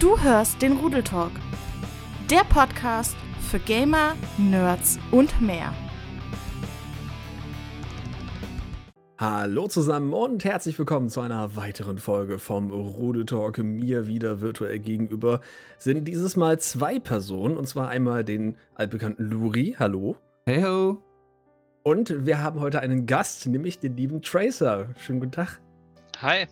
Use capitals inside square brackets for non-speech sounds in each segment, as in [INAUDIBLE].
Du hörst den Rudeltalk, der Podcast für Gamer, Nerds und mehr. Hallo zusammen und herzlich willkommen zu einer weiteren Folge vom Rudeltalk. Mir wieder virtuell gegenüber sind dieses Mal zwei Personen und zwar einmal den altbekannten Luri. Hallo. Hey ho. Und wir haben heute einen Gast, nämlich den lieben Tracer. Schönen guten Tag. Hi.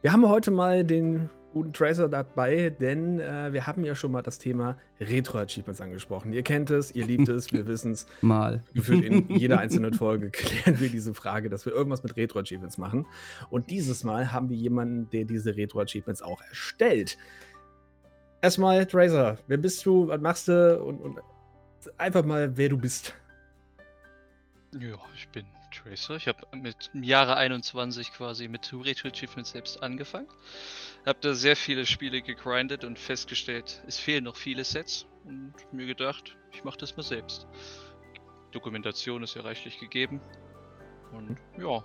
Wir haben heute mal den guten Tracer dabei, denn äh, wir haben ja schon mal das Thema Retro-Achievements angesprochen. Ihr kennt es, ihr liebt es, wir [LAUGHS] wissen es. Mal. Gefühlt in [LAUGHS] jeder einzelnen Folge klären wir diese Frage, dass wir irgendwas mit Retro-Achievements machen. Und dieses Mal haben wir jemanden, der diese Retro-Achievements auch erstellt. Erstmal, Tracer, wer bist du, was machst du und, und einfach mal, wer du bist. Ja, ich bin Tracer. Ich habe mit im Jahre 21 quasi mit Retro Achievements selbst angefangen. Habe da sehr viele Spiele gegrindet und festgestellt, es fehlen noch viele Sets und mir gedacht, ich mache das mal selbst. Dokumentation ist ja reichlich gegeben und ja.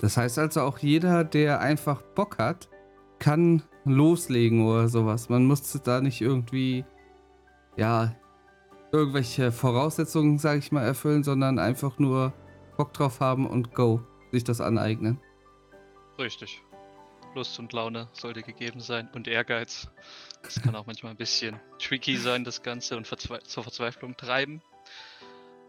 Das heißt also auch jeder, der einfach Bock hat, kann loslegen oder sowas. Man muss da nicht irgendwie, ja, irgendwelche Voraussetzungen, sage ich mal, erfüllen, sondern einfach nur Bock drauf haben und go, sich das aneignen. Richtig. Lust und Laune sollte gegeben sein und Ehrgeiz. Das kann auch manchmal ein bisschen tricky sein, das Ganze und verzwe zur Verzweiflung treiben.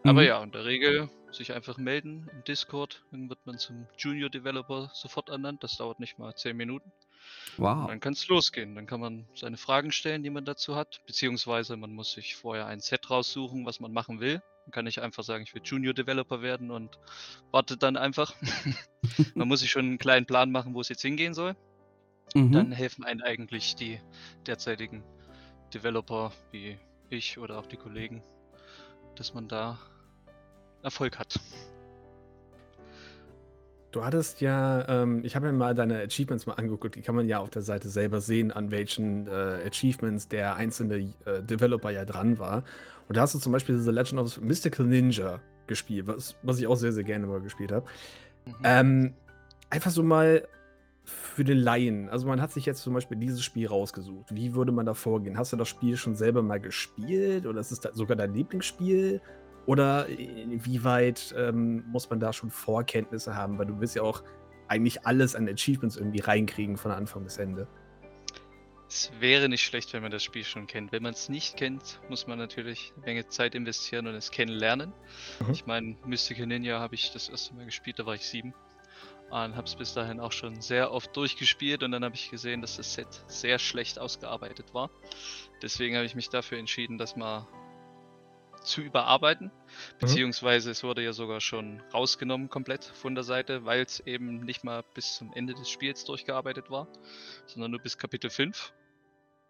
Aber Mhm. ja, in der Regel sich einfach melden im Discord. Dann wird man zum Junior Developer sofort ernannt. Das dauert nicht mal 10 Minuten. Und Wow. dann kann es losgehen. Dann kann man seine Fragen stellen, die man dazu hat. Beziehungsweise man muss sich vorher ein Set raussuchen, was man machen will. Dann kann ich einfach sagen, ich will Junior Developer werden und wartet dann einfach. [LAUGHS] man muss sich schon einen kleinen Plan machen, wo es jetzt hingehen soll. Mhm. Dann helfen einem eigentlich die derzeitigen Developer wie ich oder auch die Kollegen, dass man da Erfolg hat. Du hattest ja, ähm, ich habe mir mal deine Achievements mal angeguckt, die kann man ja auf der Seite selber sehen, an welchen äh, Achievements der einzelne äh, Developer ja dran war. Und da hast du zum Beispiel The Legend of Mystical Ninja gespielt, was, was ich auch sehr, sehr gerne mal gespielt habe. Mhm. Ähm, einfach so mal für den Laien. Also man hat sich jetzt zum Beispiel dieses Spiel rausgesucht. Wie würde man da vorgehen? Hast du das Spiel schon selber mal gespielt oder ist es sogar dein Lieblingsspiel? Oder inwieweit ähm, muss man da schon Vorkenntnisse haben? Weil du willst ja auch eigentlich alles an Achievements irgendwie reinkriegen von Anfang bis Ende. Es wäre nicht schlecht, wenn man das Spiel schon kennt. Wenn man es nicht kennt, muss man natürlich eine Menge Zeit investieren und es kennenlernen. Mhm. Ich meine, Mystical Ninja habe ich das erste Mal gespielt, da war ich sieben. Und habe es bis dahin auch schon sehr oft durchgespielt und dann habe ich gesehen, dass das Set sehr schlecht ausgearbeitet war. Deswegen habe ich mich dafür entschieden, das mal zu überarbeiten. Beziehungsweise es wurde ja sogar schon rausgenommen komplett von der Seite, weil es eben nicht mal bis zum Ende des Spiels durchgearbeitet war, sondern nur bis Kapitel 5.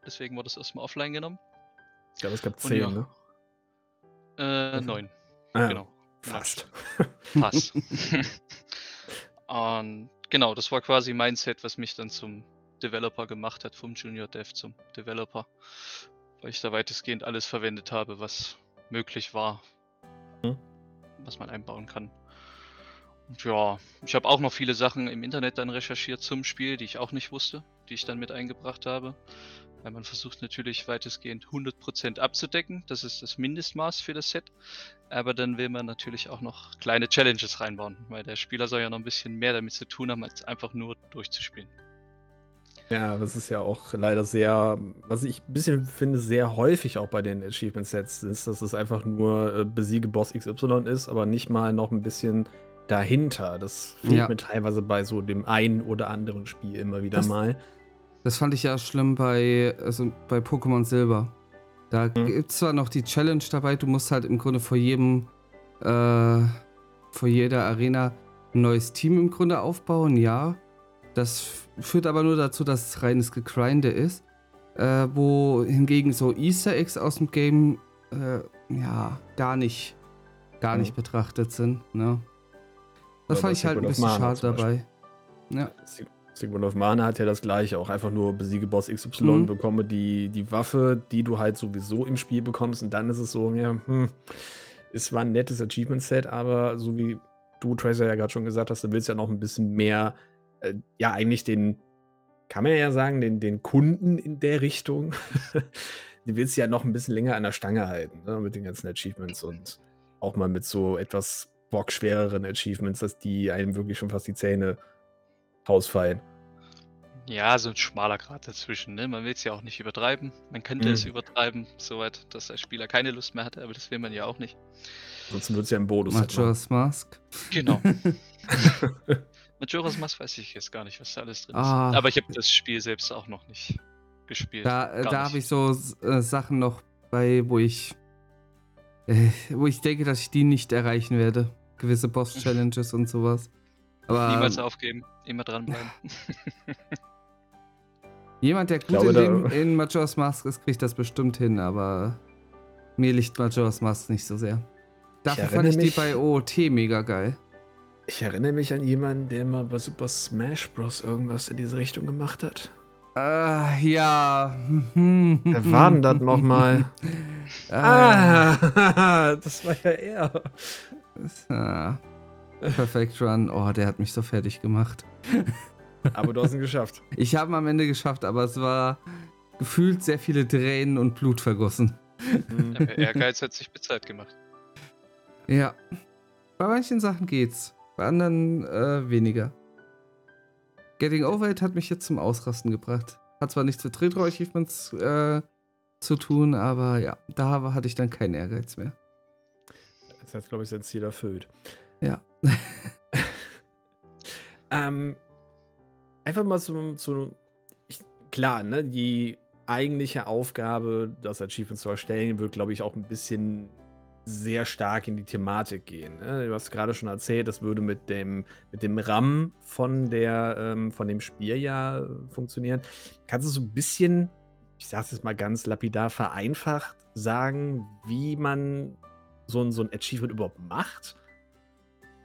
Deswegen wurde es erstmal offline genommen. Ich glaube, es gab Und zehn, ja. ne? Äh, Okay. neun. Ah, Genau. Fast. Pass. [LAUGHS] [LAUGHS] Und genau, das war quasi mein Set, was mich dann zum Developer gemacht hat, vom Junior Dev zum Developer. Weil ich da weitestgehend alles verwendet habe, was möglich war, Mhm. was man einbauen kann. Und ja, ich habe auch noch viele Sachen im Internet dann recherchiert zum Spiel, die ich auch nicht wusste, die ich dann mit eingebracht habe. Weil man versucht natürlich weitestgehend 100% abzudecken. Das ist das Mindestmaß für das Set. Aber dann will man natürlich auch noch kleine Challenges reinbauen, weil der Spieler soll ja noch ein bisschen mehr damit zu tun haben, als einfach nur durchzuspielen. Ja, das ist ja auch leider sehr, was ich ein bisschen finde, sehr häufig auch bei den Achievement-Sets ist, dass es einfach nur äh, besiege Boss XY ist, aber nicht mal noch ein bisschen dahinter. Das fehlt Ja. mir teilweise bei so dem einen oder anderen Spiel immer wieder Das- mal. Das fand ich ja schlimm bei, also bei Pokémon Silber. Da Mhm. gibt es zwar noch die Challenge dabei, du musst halt im Grunde vor jedem, äh, vor jeder Arena ein neues Team im Grunde aufbauen, ja. Das führt aber nur dazu, dass es reines Gegrinde ist. Äh, wo hingegen so Easter Eggs aus dem Game, äh, ja, gar nicht, gar Mhm. nicht betrachtet sind, ne. Das fand ich halt ein bisschen schade dabei. Ja. Secret of Mana hat ja das gleiche, auch einfach nur besiege Boss XY, Mhm. bekomme die, die Waffe, die du halt sowieso im Spiel bekommst und dann ist es so, ja, hm, es war ein nettes Achievement-Set, aber so wie du, Tracer, ja gerade schon gesagt hast, du willst ja noch ein bisschen mehr, äh, ja, eigentlich den, kann man ja sagen, den, den Kunden in der Richtung, [LAUGHS] die willst du ja noch ein bisschen länger an der Stange halten, ne, mit den ganzen Achievements und auch mal mit so etwas bockschwereren Achievements, dass die einem wirklich schon fast die Zähne rausfallen. Ja, so ein schmaler Grad dazwischen. Ne? Man will es ja auch nicht übertreiben. Man könnte Mhm. es übertreiben, soweit, dass der Spieler keine Lust mehr hatte, aber das will man ja auch nicht. Ansonsten wird es ja im Bonus. halt machen. Majora's Mask. Genau. [LAUGHS] [LAUGHS] Majora's Mask weiß ich jetzt gar nicht, was da alles drin Ah. ist. Aber ich habe das Spiel selbst auch noch nicht gespielt. Da, äh, da habe ich so äh, Sachen noch bei, wo ich, äh, wo ich denke, dass ich die nicht erreichen werde. Gewisse Boss-Challenges und sowas. Aber Niemals aufgeben, immer dranbleiben. [LAUGHS] jemand, der gut glaube, in, dem, in Majora's Mask ist, kriegt das bestimmt hin, aber mir liegt Majora's Mask nicht so sehr. Dafür fand ich die bei OOT mega geil. Ich erinnere mich an jemanden, der mal bei Super Smash Bros. irgendwas in diese Richtung gemacht hat. Äh, ja. Wer war denn das nochmal? [LAUGHS] Ah. Ah, [LAUGHS] das war ja er. ah. Perfect Run. Oh, der hat mich so fertig gemacht. Aber du hast ihn [LAUGHS] geschafft. Ich habe ihn am Ende geschafft, aber es war gefühlt sehr viele Tränen und Blut vergossen. Aber Ehrgeiz hat sich bezahlt gemacht. Ja. Bei manchen Sachen geht's. Bei anderen äh, weniger. Getting Over It hat mich jetzt zum Ausrasten gebracht. Hat zwar nichts mit Retro-Achievements äh, zu tun, aber ja, da war- hatte ich dann keinen Ehrgeiz mehr. Das hat, glaube ich, sein Ziel erfüllt. Ja. [LAUGHS] Ähm, einfach mal zu, zu ich, klar, ne, die eigentliche Aufgabe, das Achievement zu erstellen, wird, glaube ich, auch ein bisschen sehr stark in die Thematik gehen. Ne? Du hast gerade schon erzählt, das würde mit dem, mit dem RAM von, der, ähm, von dem Spiel ja funktionieren. Kannst du so ein bisschen, ich sage es jetzt mal ganz lapidar vereinfacht, sagen, wie man so ein, so ein Achievement überhaupt macht?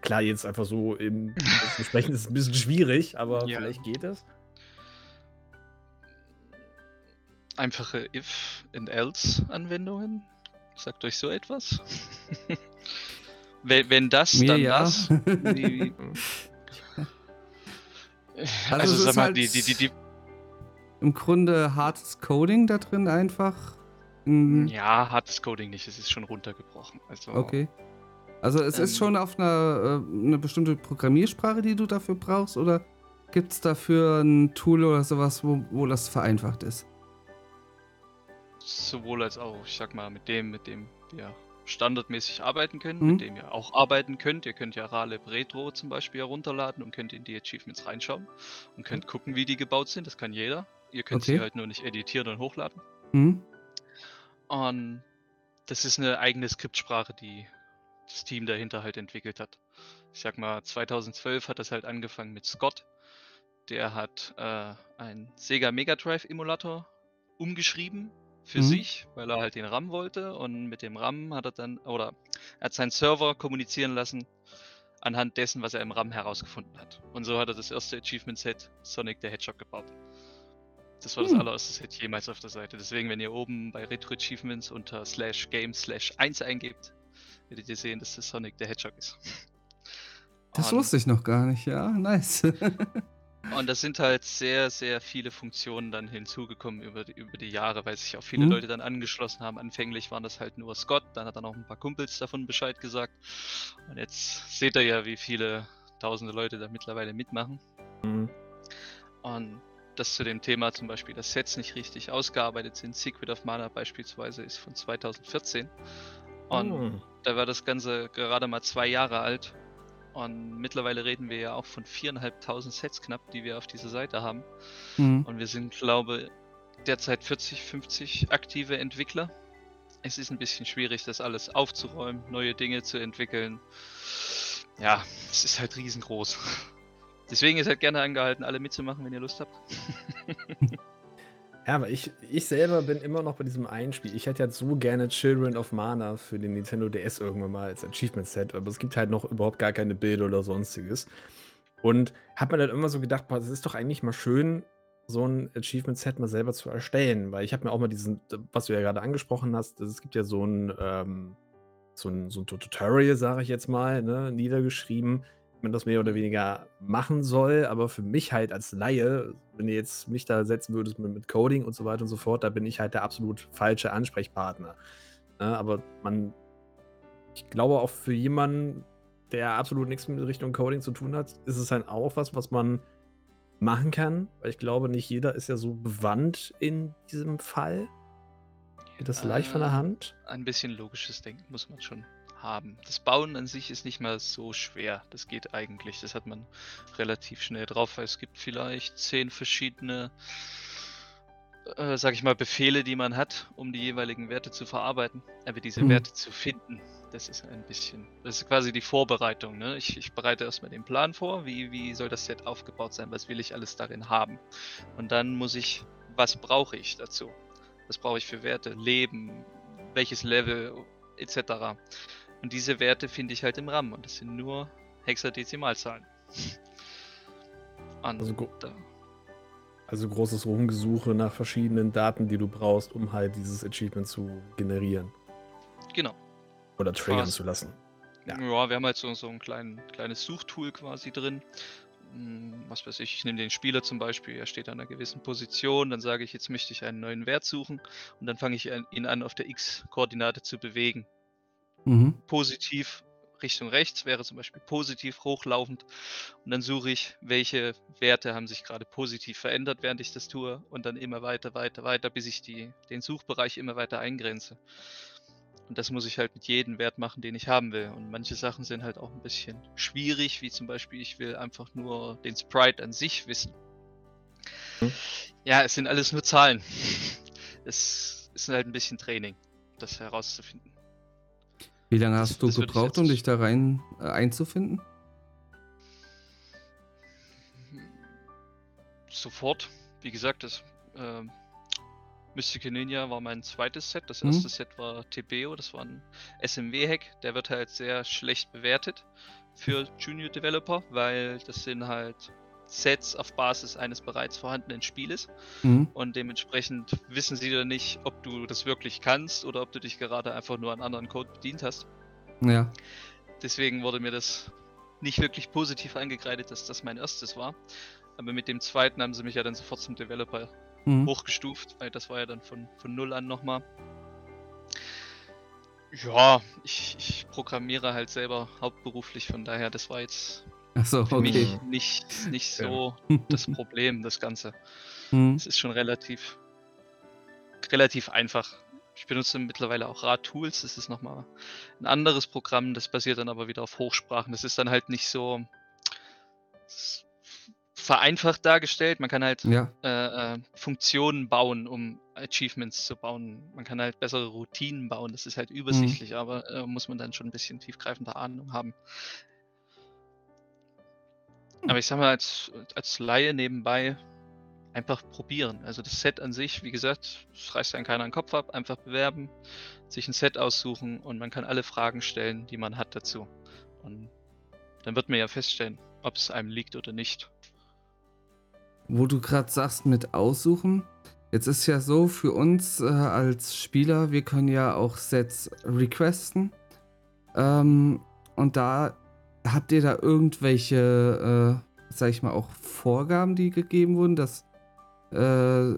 Klar, jetzt einfach so im im [LAUGHS] Sprechen ist es ein bisschen schwierig, aber Ja. vielleicht geht es. Einfache If- and Else-Anwendungen. Sagt euch so etwas? [LAUGHS] wenn, wenn das, Mir dann ja. das. Die, [LAUGHS] Also also, sag ist mal, halt- die, die, die, Im Grunde hartes Coding da drin einfach. Mm, ja, hartes Coding nicht, es ist schon runtergebrochen. Also, Okay. Also es ist Ähm. schon auf einer äh, eine bestimmte Programmiersprache, die du dafür brauchst, oder gibt es dafür ein Tool oder sowas, wo, wo das vereinfacht ist? Sowohl als auch, ich sag mal, mit dem, mit dem wir standardmäßig arbeiten können, Mhm. mit dem ihr auch arbeiten könnt. Ihr könnt ja Raleb Retro zum Beispiel herunterladen und könnt in die Achievements reinschauen und könnt gucken, wie die gebaut sind. Das kann jeder. Ihr könnt Okay. sie halt nur nicht editieren und hochladen. Hm? Und das ist eine eigene Skriptsprache, die das Team dahinter halt entwickelt hat. Ich sag mal, 2012 hat das halt angefangen mit Scott. Der hat äh, einen Sega Mega Drive Emulator umgeschrieben für Mhm. sich, weil er halt den RAM wollte. Und mit dem RAM hat er dann, oder er hat seinen Server kommunizieren lassen anhand dessen, was er im RAM herausgefunden hat. Und so hat er das erste Achievement-Set Sonic the Hedgehog gebaut. Das war das Hm. allererste Set jemals auf der Seite. Deswegen, wenn ihr oben bei Retro Achievements unter slash game slash 1 eingebt, werdet ihr sehen, dass das Sonic the Hedgehog ist. Das Und- wusste ich noch gar nicht, ja. Nice. [LAUGHS] Und da sind halt sehr, sehr viele Funktionen dann hinzugekommen über die, über die Jahre, weil sich auch viele Mhm. Leute dann angeschlossen haben. Anfänglich waren das halt nur Scott, dann hat er noch ein paar Kumpels davon Bescheid gesagt. Und jetzt seht ihr ja, wie viele tausende Leute da mittlerweile mitmachen. Mhm. Und das zu dem Thema zum Beispiel, dass Sets nicht richtig ausgearbeitet sind. Secret of Mana beispielsweise ist von 2014. Und Mhm. da war das Ganze gerade mal zwei Jahre alt. Und mittlerweile reden wir ja auch von 4.500 Sets knapp, die wir auf dieser Seite haben. Hm. Und wir sind, glaube derzeit 40, 50 aktive Entwickler. Es ist ein bisschen schwierig, das alles aufzuräumen, neue Dinge zu entwickeln. Ja, es ist halt riesengroß. [LAUGHS] Deswegen ist halt gerne angehalten, alle mitzumachen, wenn ihr Lust habt. [LAUGHS] Ja, aber ich, ich selber bin immer noch bei diesem einen Spiel. Ich hätte jetzt so gerne Children of Mana für den Nintendo DS irgendwann mal als Achievement-Set, aber es gibt halt noch überhaupt gar keine Bilder oder sonstiges. Und hab mir dann immer so gedacht, boah, das ist doch eigentlich mal schön, so ein Achievement-Set mal selber zu erstellen, weil ich habe mir auch mal diesen, was du ja gerade angesprochen hast, es gibt ja so ein, ähm, so ein, so ein Tutorial, sage ich jetzt mal, ne, niedergeschrieben, man das mehr oder weniger machen soll, aber für mich halt als Laie, wenn ihr jetzt mich da setzen würdest mit, mit Coding und so weiter und so fort, da bin ich halt der absolut falsche Ansprechpartner. Ja, aber man, ich glaube auch für jemanden, der absolut nichts mit Richtung Coding zu tun hat, ist es halt auch was, was man machen kann, weil ich glaube, nicht jeder ist ja so bewandt in diesem Fall. Geht das leicht von der Äh, Hand? Ein bisschen logisches Denken muss man schon haben. Das Bauen an sich ist nicht mal so schwer. Das geht eigentlich. Das hat man relativ schnell drauf, weil es gibt vielleicht zehn verschiedene, äh, sag ich mal, Befehle, die man hat, um die jeweiligen Werte zu verarbeiten. Aber diese Mhm. Werte zu finden, das ist ein bisschen, das ist quasi die Vorbereitung. Ne? Ich, ich bereite erstmal den Plan vor, wie, wie soll das Set aufgebaut sein, was will ich alles darin haben. Und dann muss ich, was brauche ich dazu? Was brauche ich für Werte? Leben, welches Level, etc. Und diese Werte finde ich halt im RAM und das sind nur Hexadezimalzahlen. Und Also da, Also großes Rumgesuche nach verschiedenen Daten, die du brauchst, um halt dieses Achievement zu generieren genau. oder triggern zu lassen. Ja. Ja. wir haben halt so, so ein klein, kleines Suchtool quasi drin. Hm, Was weiß ich, ich nehme den Spieler zum Beispiel, er steht an einer gewissen Position, dann sage ich, jetzt möchte ich einen neuen Wert suchen und dann fange ich ihn an, auf der X-Koordinate zu bewegen. Mhm. positiv Richtung rechts wäre zum Beispiel positiv hochlaufend und dann suche ich, welche Werte haben sich gerade positiv verändert, während ich das tue und dann immer weiter, weiter, weiter, bis ich die, den Suchbereich immer weiter eingrenze. Und das muss ich halt mit jedem Wert machen, den ich haben will. Und manche Sachen sind halt auch ein bisschen schwierig, wie zum Beispiel, ich will einfach nur den Sprite an sich wissen. Hm. Ja, es sind alles nur Zahlen. [LAUGHS] Es ist halt ein bisschen Training, das herauszufinden. Wie lange Das- hast du das würde ich gebraucht, um dich da rein äh, einzufinden? Sofort. Wie gesagt, das ähm, Mystic Ninja war mein zweites Set. Das Mhm. erste Set war TBO, das war ein SMW-Hack. Der wird halt sehr schlecht bewertet für Junior Developer, weil das sind halt Sets auf Basis eines bereits vorhandenen Spieles Mhm. und dementsprechend wissen sie dann nicht, ob du das wirklich kannst oder ob du dich gerade einfach nur an anderen Code bedient hast. Ja. Deswegen wurde mir das nicht wirklich positiv angekreidet, dass das mein erstes war. Aber mit dem zweiten haben sie mich ja dann sofort zum Developer Mhm. hochgestuft, weil das war ja dann von, von null an nochmal. Ja, ich, ich programmiere halt selber hauptberuflich, von daher, das war jetzt Achso, für okay. mich nicht, nicht so das Problem, das Ganze. Mhm. [LAUGHS] Es ist schon relativ, relativ einfach. Ich benutze mittlerweile auch Rad-Tools. Das ist nochmal ein anderes Programm. Das basiert dann aber wieder auf Hochsprachen. Das ist dann halt nicht so vereinfacht dargestellt. Man kann halt Ja. äh, äh, Funktionen bauen, um Achievements zu bauen. Man kann halt bessere Routinen bauen. Das ist halt übersichtlich, aber äh, muss man dann schon ein bisschen tiefgreifende Ahnung haben. Aber ich sag mal, als, als Laie nebenbei einfach probieren. Also das Set an sich, wie gesagt, es reißt einen keiner den Kopf ab, einfach bewerben, sich ein Set aussuchen und man kann alle Fragen stellen, die man hat dazu. Und dann wird man ja feststellen, ob es einem liegt oder nicht. Wo du gerade sagst mit aussuchen, jetzt ist ja so für uns äh, als Spieler, wir können ja auch Sets requesten. Ähm, und da habt ihr da irgendwelche, äh, sag ich mal, auch Vorgaben, die gegeben wurden, dass äh,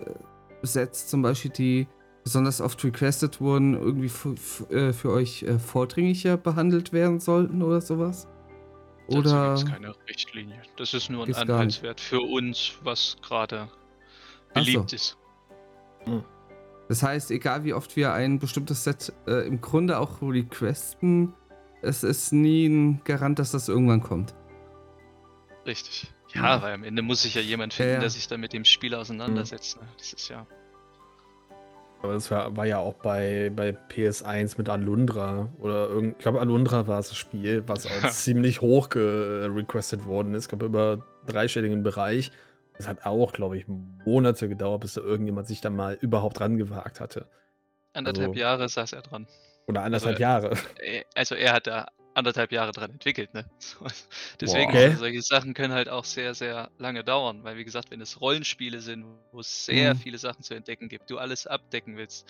Sets zum Beispiel, die besonders oft requested wurden, irgendwie für, äh, für euch äh, vordringlicher behandelt werden sollten oder sowas? Dazu Oder. gibt's keine Richtlinie. Das ist nur ein. Anhaltswert für uns, was gerade Ach so. beliebt ist. Das heißt, egal wie oft wir ein bestimmtes Set äh, im Grunde auch requesten, es ist nie ein Garant, dass das irgendwann kommt. Richtig. Ja, Ja. weil am Ende muss sich ja jemand finden, Ja, ja. der sich dann mit dem Spiel auseinandersetzt. Ne? Das ist ja. Aber das war, war ja auch bei, bei PS1 mit Alundra oder irgend, ich glaube Alundra war es das Spiel, was auch ziemlich hoch gerequestet worden ist, ich glaube über dreistelligen Bereich. Das hat auch, glaube ich, Monate gedauert, bis da irgendjemand sich da mal überhaupt dran gewagt hatte. Anderthalb Also- Jahre saß er dran. Oder anderthalb Also, Jahre. Äh, Also er hat da anderthalb Jahre dran entwickelt, ne? [LAUGHS] Deswegen, Okay. also solche Sachen können halt auch sehr, sehr lange dauern, weil wie gesagt, wenn es Rollenspiele sind, wo es sehr Mhm. viele Sachen zu entdecken gibt, du alles abdecken willst,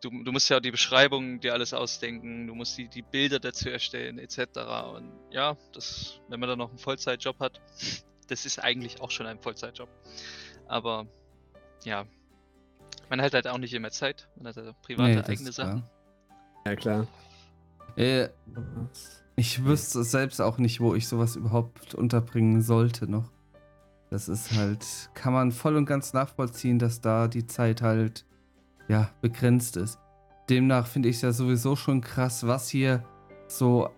du, du musst ja auch die Beschreibung dir alles ausdenken, du musst die, die Bilder dazu erstellen, etc. Und ja, das, wenn man dann noch einen Vollzeitjob hat, das ist eigentlich auch schon ein Vollzeitjob. Aber ja, man hat halt auch nicht immer Zeit, man hat halt private Nee, eigene Sachen. klar. Ja, klar. Äh, ich wüsste selbst auch nicht, wo ich sowas überhaupt unterbringen sollte noch. Das ist halt, kann man voll und ganz nachvollziehen, dass da die Zeit halt, ja, begrenzt ist. Demnach finde ich es ja sowieso schon krass, was hier so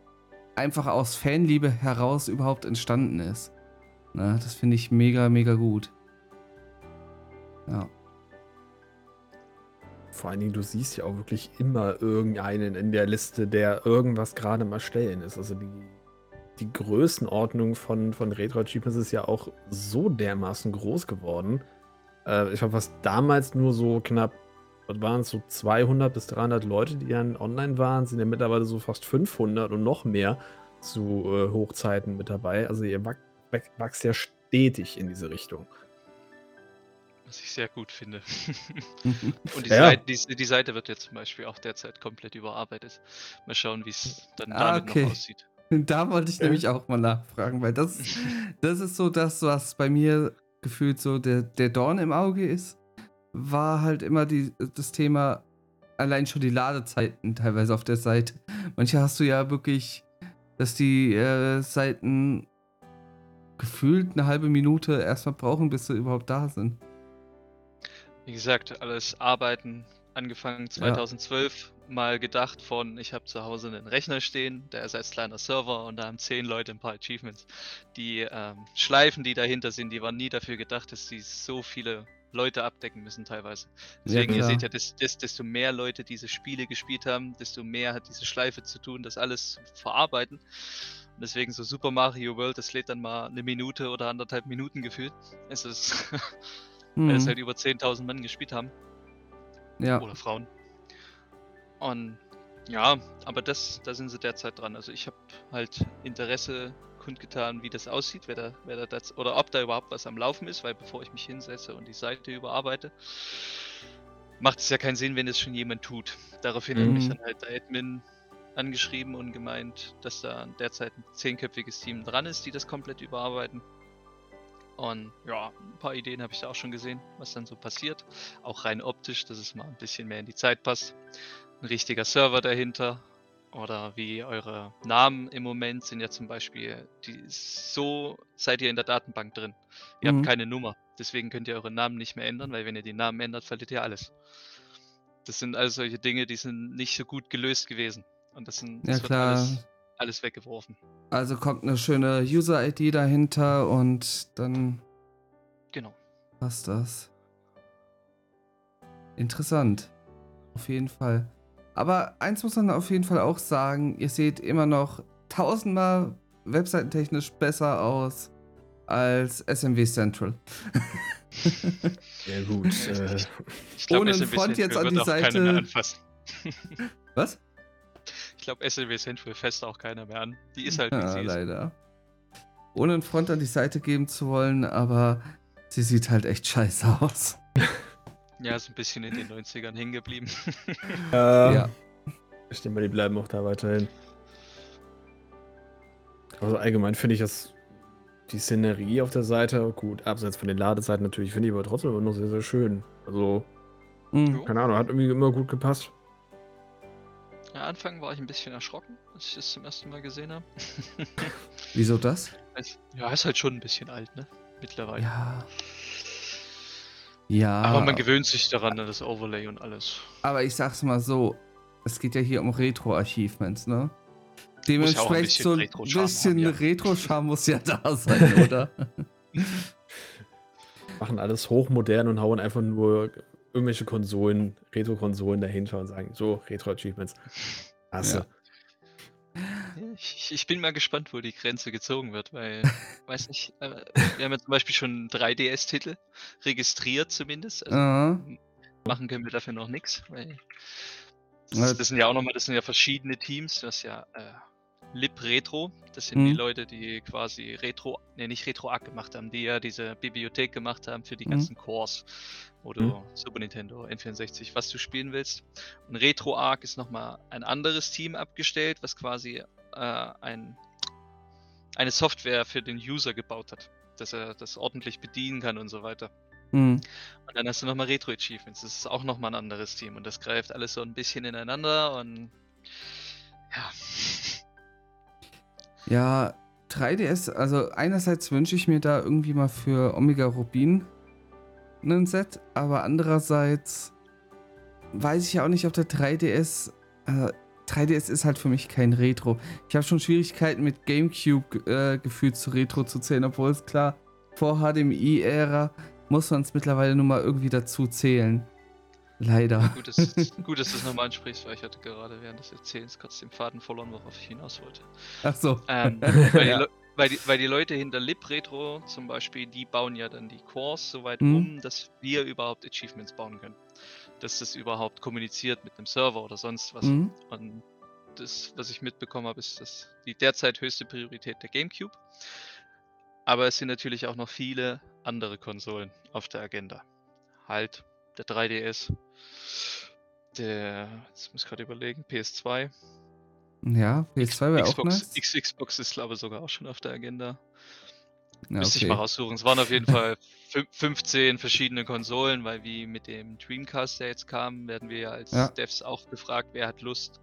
einfach aus Fanliebe heraus überhaupt entstanden ist. Na, das finde ich mega, mega gut. Ja. Vor allen Dingen, du siehst ja auch wirklich immer irgendeinen in der Liste, der irgendwas gerade mal stellen ist. Also die, die Größenordnung von, von Retro Achievements ist ja auch so dermaßen groß geworden. Äh, ich glaube, was damals nur so knapp, was waren es, so 200 bis 300 Leute, die dann online waren, sind ja mittlerweile so fast 500 und noch mehr zu äh, Hochzeiten mit dabei. Also ihr wächst ja stetig in diese Richtung. Was ich sehr gut finde. [LAUGHS] Und die, Ja. Seite, die, die Seite wird jetzt zum Beispiel auch derzeit komplett überarbeitet. Mal schauen, wie es dann Ah, damit okay. noch aussieht. [LAUGHS] Da wollte ich Ja. nämlich auch mal nachfragen, weil das, [LAUGHS] das ist so das, was bei mir gefühlt so der, der Dorn im Auge ist. War halt immer die, das Thema, allein schon die Ladezeiten teilweise auf der Seite. Manche hast du ja wirklich, dass die äh, Seiten gefühlt eine halbe Minute erstmal brauchen, bis sie überhaupt da sind. Wie gesagt, alles Arbeiten angefangen 2012, mal gedacht von, ich habe zu Hause einen Rechner stehen, der ist als kleiner Server und da haben zehn Leute ein paar Achievements. Die ähm, Schleifen, die dahinter sind, die waren nie dafür gedacht, dass die so viele Leute abdecken müssen teilweise. Deswegen, ihr klar. seht ja, dass, dass, desto mehr Leute diese Spiele gespielt haben, desto mehr hat diese Schleife zu tun, das alles zu verarbeiten. Und deswegen so Super Mario World, das lädt dann mal eine Minute oder anderthalb Minuten gefühlt. Es ist, [LAUGHS] weil es Mhm. halt über 10.000 Mann gespielt haben ja. oder Frauen. Und ja, aber das, da sind sie derzeit dran. Also ich habe halt Interesse kundgetan, wie das aussieht, wer da, wer da das, oder ob da überhaupt was am Laufen ist, weil bevor ich mich hinsetze und die Seite überarbeite, macht es ja keinen Sinn, wenn es schon jemand tut. Daraufhin hat mich Mhm. dann halt der Admin angeschrieben und gemeint, dass da derzeit ein zehnköpfiges Team dran ist, die das komplett überarbeiten. Und ja, ein paar Ideen habe ich da auch schon gesehen, was dann so passiert. Auch rein optisch, dass es mal ein bisschen mehr in die Zeit passt. Ein richtiger Server dahinter. Oder wie eure Namen im Moment sind ja zum Beispiel, die so seid ihr in der Datenbank drin. Ihr Mhm. habt keine Nummer. Deswegen könnt ihr eure Namen nicht mehr ändern, weil wenn ihr die Namen ändert, verliert ihr alles. Das sind also solche Dinge, die sind nicht so gut gelöst gewesen. Und das, sind, Ja, das wird klar. alles, alles weggeworfen. Also kommt eine schöne User-ID dahinter und dann Genau. passt das. Interessant. Auf jeden Fall. Aber eins muss man auf jeden Fall auch sagen, ihr seht immer noch tausendmal webseitentechnisch besser aus als SMW Central. Ja, gut. äh, [LAUGHS] Ich glaube, Ohne SLW Front jetzt Central an die Seite-. Was? Ich glaube, SLW Central fässt auch keiner mehr an. Die ist halt, wie Ja, sie ist. leider. Ohne einen Front an die Seite geben zu wollen, aber sie sieht halt echt scheiße aus. [LAUGHS] Ja, ist ein bisschen in den 90ern hängen geblieben. [LAUGHS] ja. Ja. Ich denke mal, die bleiben auch da weiterhin. Also allgemein finde ich das, die Szenerie auf der Seite, gut, abseits von den Ladezeiten natürlich, finde ich aber trotzdem immer noch sehr, sehr schön. Also, Mhm. keine Ahnung, hat irgendwie immer gut gepasst. Am Anfang war ich ein bisschen erschrocken, als ich das zum ersten Mal gesehen habe. [LAUGHS] Wieso das? Es- ja, ist halt schon ein bisschen alt, ne? Mittlerweile. Ja. Ja. Aber man gewöhnt sich daran, an das Overlay und alles. Aber ich sag's mal so, es geht ja hier um Retro-Achievements, ne? Ja Dementsprechend bisschen so ein Retro-Charme bisschen haben, ja. Retro-Charme muss ja da sein, oder? [LAUGHS] [LAUGHS] Machen alles hochmodern und hauen einfach nur irgendwelche Konsolen, Retro-Konsolen dahinter und sagen, so, Retro-Achievements. Hast du. Ja. Ich, ich bin mal gespannt, wo die Grenze gezogen wird, weil, [LAUGHS] weiß nicht, äh, wir haben ja zum Beispiel schon 3DS-Titel registriert zumindest. Also Aha. machen können wir dafür noch nichts, weil das, das sind ja auch nochmal, das sind ja verschiedene Teams, hast ja äh, Lib Retro. Das sind die Mhm. Leute, die quasi Retro, ne, nicht Retro Arc gemacht haben, die ja diese Bibliothek gemacht haben für die Mhm. ganzen Cores, du Mhm. Super Nintendo, N64, was du spielen willst. Und Retro Arc ist nochmal ein anderes Team abgestellt, was quasi äh, ein, eine Software für den User gebaut hat, dass er das ordentlich bedienen kann und so weiter. Hm. Und dann hast du nochmal Retro Achievements. Das ist auch nochmal ein anderes Team. Und das greift alles so ein bisschen ineinander und ja. Ja, 3DS, also einerseits wünsche ich mir da irgendwie mal für Omega Rubin ein Set, aber andererseits weiß ich ja auch nicht, ob der 3DS. Äh, 3DS ist halt für mich kein Retro. Ich habe schon Schwierigkeiten mit GameCube äh, gefühlt zu Retro zu zählen, obwohl es klar, vor HDMI-Ära muss man es mittlerweile nur mal irgendwie dazu zählen. Leider. Gut, dass, [LAUGHS] gut, dass du es nochmal ansprichst, weil ich hatte gerade während des Erzählens kurz den Faden verloren, worauf ich hinaus wollte. Ach so. Ähm, weil, die [LAUGHS] Ja. Leu- weil, die, weil die Leute hinter Lib Retro zum Beispiel, die bauen ja dann die Cores so weit Mhm. um, dass wir überhaupt Achievements bauen können. Dass das überhaupt kommuniziert mit einem Server oder sonst was. Mhm. Und das, was ich mitbekommen habe, ist das die derzeit höchste Priorität der GameCube. Aber es sind natürlich auch noch viele andere Konsolen auf der Agenda. Halt der 3DS, der, jetzt muss ich gerade überlegen, PS2, Ja, PS2 wäre auch Xbox, nice. X, Xbox ist glaube ich sogar auch schon auf der Agenda. Ja, Müsste ich mal raussuchen. Es waren auf jeden [LAUGHS] Fall fün- 15 verschiedene Konsolen, weil wie mit dem Dreamcast, der jetzt kam, werden wir als Ja. Devs auch gefragt, wer hat Lust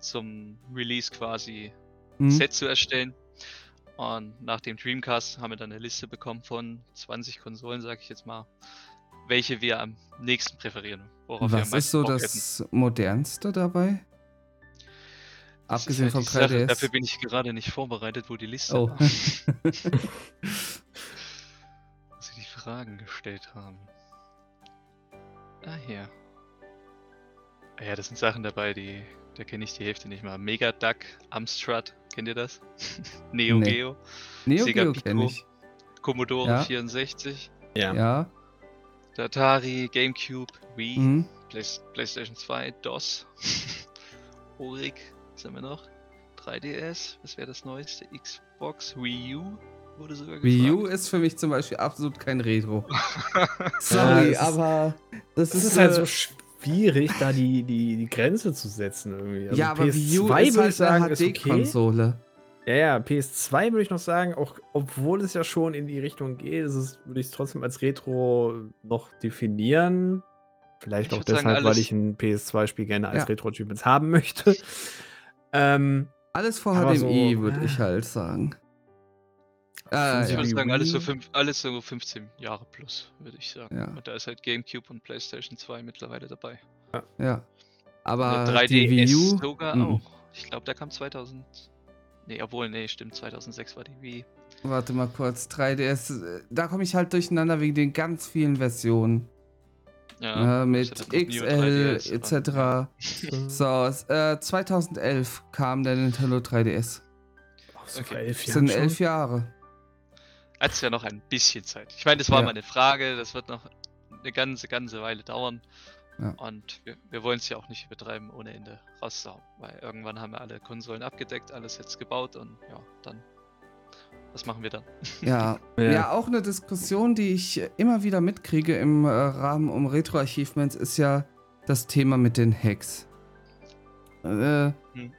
zum Release quasi Mhm. Set zu erstellen. Und nach dem Dreamcast haben wir dann eine Liste bekommen von 20 Konsolen, sage ich jetzt mal, welche wir am nächsten präferieren. Worauf wir am Was ist so das modernste dabei? Das ist Abgesehen halt vom die Sache. 3DS. Dafür bin ich gerade nicht vorbereitet, wo die Liste Oh. war, [LAUGHS] wo sie die Fragen gestellt haben. Ah, hier. Ah ja, das sind Sachen dabei, die, da kenne ich die Hälfte nicht mal. Mega Duck, Amstrad, kennt ihr das? [LAUGHS] Neo Nee. Geo, Neo Sega Geo kenne ich. Commodore Ja. 64, Ja. Ja. Der Atari, Gamecube, Wii, Mhm. Play PlayStation 2, DOS, [LAUGHS] Orig, was haben wir noch? 3DS, was wäre das neueste? Xbox, Wii U wurde sogar Wii U gefragt. ist für mich zum Beispiel absolut kein Retro. [LAUGHS] Sorry, ist- aber das Es ist, ist halt so schwierig, da die, die, die Grenze zu setzen irgendwie. Also ja, aber Wii U PS2 ist halt eine ist okay. Ja, ja, PS2 würde ich noch sagen, auch obwohl es ja schon in die Richtung geht, ist es, würde ich es trotzdem als Retro noch definieren. Vielleicht Ich auch würd sagen, deshalb, weil ich ein PS2-Spiel gerne als Ja. Retro-Achievements haben möchte. [LAUGHS] ähm, Alles vor Aber HDMI, so, würde äh, ich halt sagen. Ah, Ich ja. würde die sagen, alles so, fünf, alles so 15 Jahre plus, würde ich sagen. Ja. Und da ist halt Gamecube und PlayStation 2 mittlerweile dabei. ja. Aber die Wii U. sogar mhm. auch. Ich glaube, der kam 2000. Nee, obwohl, nee, stimmt, 2006 war die Wii. Warte mal kurz, 3DS. äh, Da komme ich halt durcheinander wegen den ganz vielen Versionen. Ja, äh, mit XL 3DS dran. etc. So, äh, 2011 kam der Nintendo 3DS. auch so Okay. elf Das sind schon. elf Jahre. Hat es ja noch ein bisschen Zeit. Ich meine, das war Ja. mal eine Frage, das wird noch eine ganze, ganze Weile dauern. Ja. Und wir, wir wollen es ja auch nicht übertreiben, ohne Ende rauszuhauen. Weil irgendwann haben wir alle Konsolen abgedeckt, alles jetzt gebaut und ja, dann. Was machen wir dann? Ja, [LAUGHS] Ja. ja. auch eine Diskussion, die ich immer wieder mitkriege im äh, Rahmen um Retro-Achievements, ist ja das Thema mit den Hacks. Äh, Hm.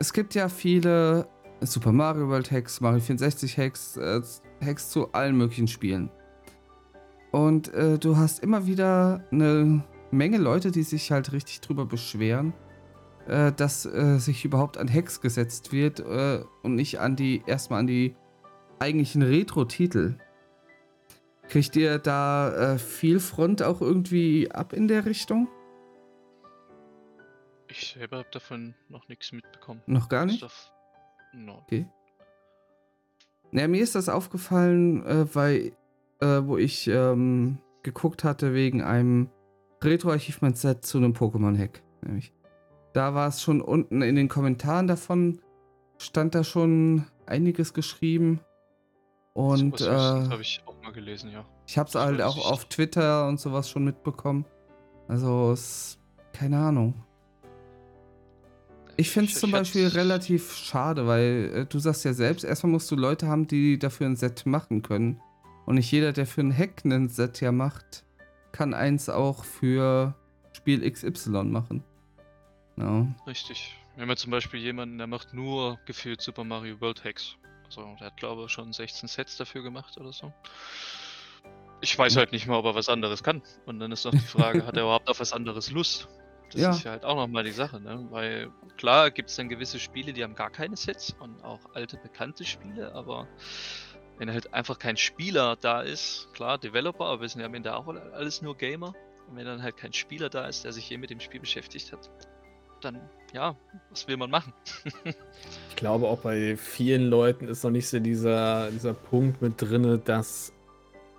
Es gibt ja viele Super Mario World Hacks, Mario 64 Hacks, äh, Hacks zu allen möglichen Spielen. Und äh, du hast immer wieder eine Menge Leute, die sich halt richtig drüber beschweren, äh, dass äh, sich überhaupt an Hacks gesetzt wird äh, und nicht an die, erstmal an die eigentlichen Retro-Titel. Kriegt ihr da äh, viel Front auch irgendwie ab in der Richtung? Ich selber habe davon noch nichts mitbekommen. Noch gar nicht? No. Okay. Na, mir ist das aufgefallen, äh, weil, äh, wo ich ähm, geguckt hatte wegen einem Retro-Achievement-Set zu einem Pokémon-Hack. Nämlich. Da war es schon unten in den Kommentaren davon, stand da schon einiges geschrieben. Und äh, habe ich auch mal gelesen, ja. ich habe es halt auch auf Twitter und sowas schon mitbekommen. Also, es, keine Ahnung. Ich finde es zum Beispiel relativ schade, weil äh, du sagst ja selbst, erstmal musst du Leute haben, die dafür ein Set machen können. Und nicht jeder, der für ein Hack ein Set ja macht, kann eins auch für Spiel XY machen. Ja. Richtig. Wir haben ja zum Beispiel jemanden, der macht nur gefühlt Super Mario World Hacks. Also der hat glaube ich schon 16 Sets dafür gemacht oder so. Ich weiß halt nicht mal, ob er was anderes kann. Und dann ist noch die Frage, hat er [LAUGHS] überhaupt auf was anderes Lust? Das Ja. ist ja halt auch nochmal die Sache, ne? Weil klar gibt es dann gewisse Spiele, die haben gar keine Sets und auch alte bekannte Spiele, aber wenn halt einfach kein Spieler da ist, klar, Developer, aber wir sind ja am Ende auch alle- alles nur Gamer. Und wenn dann halt kein Spieler da ist, der sich je mit dem Spiel beschäftigt hat, dann ja, was will man machen? [LAUGHS] Ich glaube, auch bei vielen Leuten ist noch nicht so dieser, dieser Punkt mit drin, dass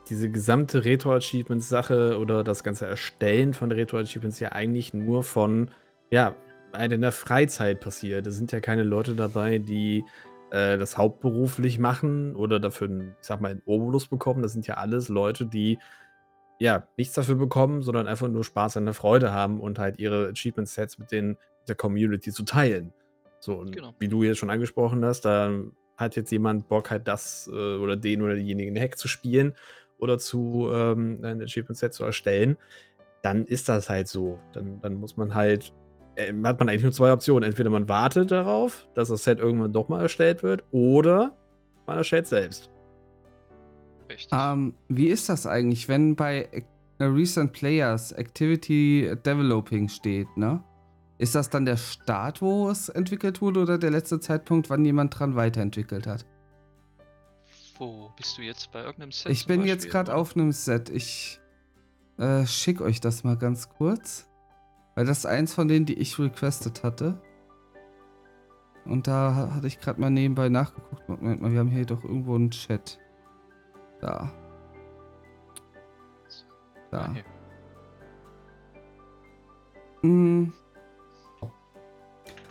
diese gesamte Retro-Achievements-Sache oder das ganze Erstellen von Retro-Achievements ja eigentlich nur von, ja, halt in der Freizeit passiert. Es sind ja keine Leute dabei, die äh, das hauptberuflich machen oder dafür, einen, ich sag mal, einen Obolus bekommen. Das sind ja alles Leute, die ja nichts dafür bekommen, sondern einfach nur Spaß an der Freude haben und halt ihre Achievement-Sets mit, den, der Community zu teilen. So, und Genau. wie du jetzt schon angesprochen hast, da hat jetzt jemand Bock, halt das äh, oder den oder diejenigen Hack zu spielen oder zu ähm, ein Achievement-Set zu erstellen, dann ist das halt so. Dann, dann muss man halt, hat man eigentlich nur zwei Optionen. Entweder man wartet darauf, dass das Set irgendwann doch mal erstellt wird, oder man erstellt selbst. Richtig. Ähm, wie ist das eigentlich, wenn bei äh, Recent Players Activity Developing steht, ne? Ist das dann der Start, wo es entwickelt wurde oder der letzte Zeitpunkt, wann jemand dran weiterentwickelt hat? Wo bist du jetzt bei irgendeinem Set? Ich bin jetzt Beispiel, gerade oder? auf einem Set. Ich äh, schick euch das mal ganz kurz. Weil das ist eins von denen, die ich requested hatte. Und da ha- hatte ich gerade mal nebenbei nachgeguckt. Moment mal, wir haben hier doch irgendwo einen Chat. Da. Da. Ah. Mm.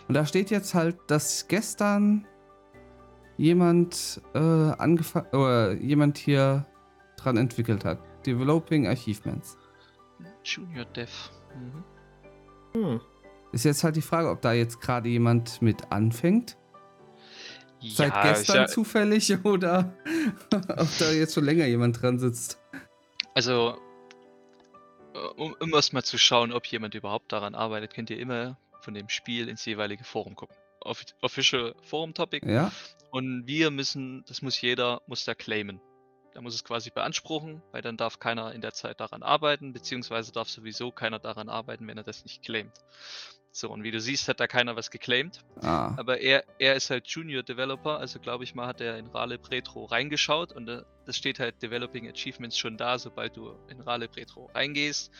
Und da steht jetzt halt, dass gestern jemand äh, angefangen oder jemand hier dran entwickelt hat. Developing Achievements. Junior Dev. Mhm. Ist jetzt halt die Frage, ob da jetzt gerade jemand mit anfängt. Seit Ja, gestern ich, zufällig [LAUGHS] oder ob da jetzt schon länger jemand dran sitzt. also, äh, um, um erstmal zu schauen, ob jemand überhaupt daran arbeitet, könnt ihr immer von dem Spiel ins jeweilige Forum gucken. Off Official Forum Topic. Ja? Und wir müssen, das muss jeder, muss da claimen. Der muss es quasi beanspruchen, weil dann darf keiner in der Zeit daran arbeiten, beziehungsweise darf sowieso keiner daran arbeiten, wenn er das nicht claimt. So, und wie du siehst, hat da keiner was geclaimt. Ah. Aber er, er ist halt Junior Developer, also glaube ich mal, hat er in Raleb Retro reingeschaut und äh, das steht halt Developing Achievements schon da, sobald du in Raleb Retro reingehst,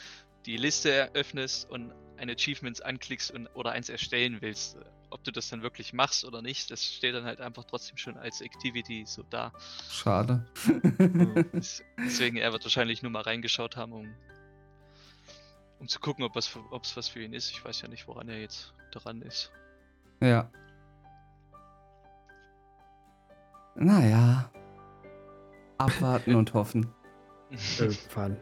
die Liste eröffnest und ein Achievements anklickst und, oder eins erstellen willst. Ob du das dann wirklich machst oder nicht, das steht dann halt einfach trotzdem schon als Activity so da. Schade. Des- [LAUGHS] Deswegen, er wird wahrscheinlich nur mal reingeschaut haben, um, um zu gucken, ob es was für ihn ist. Ich weiß ja nicht, woran er jetzt dran ist. ja. Naja. Abwarten und hoffen. [LAUGHS] Irgendwann.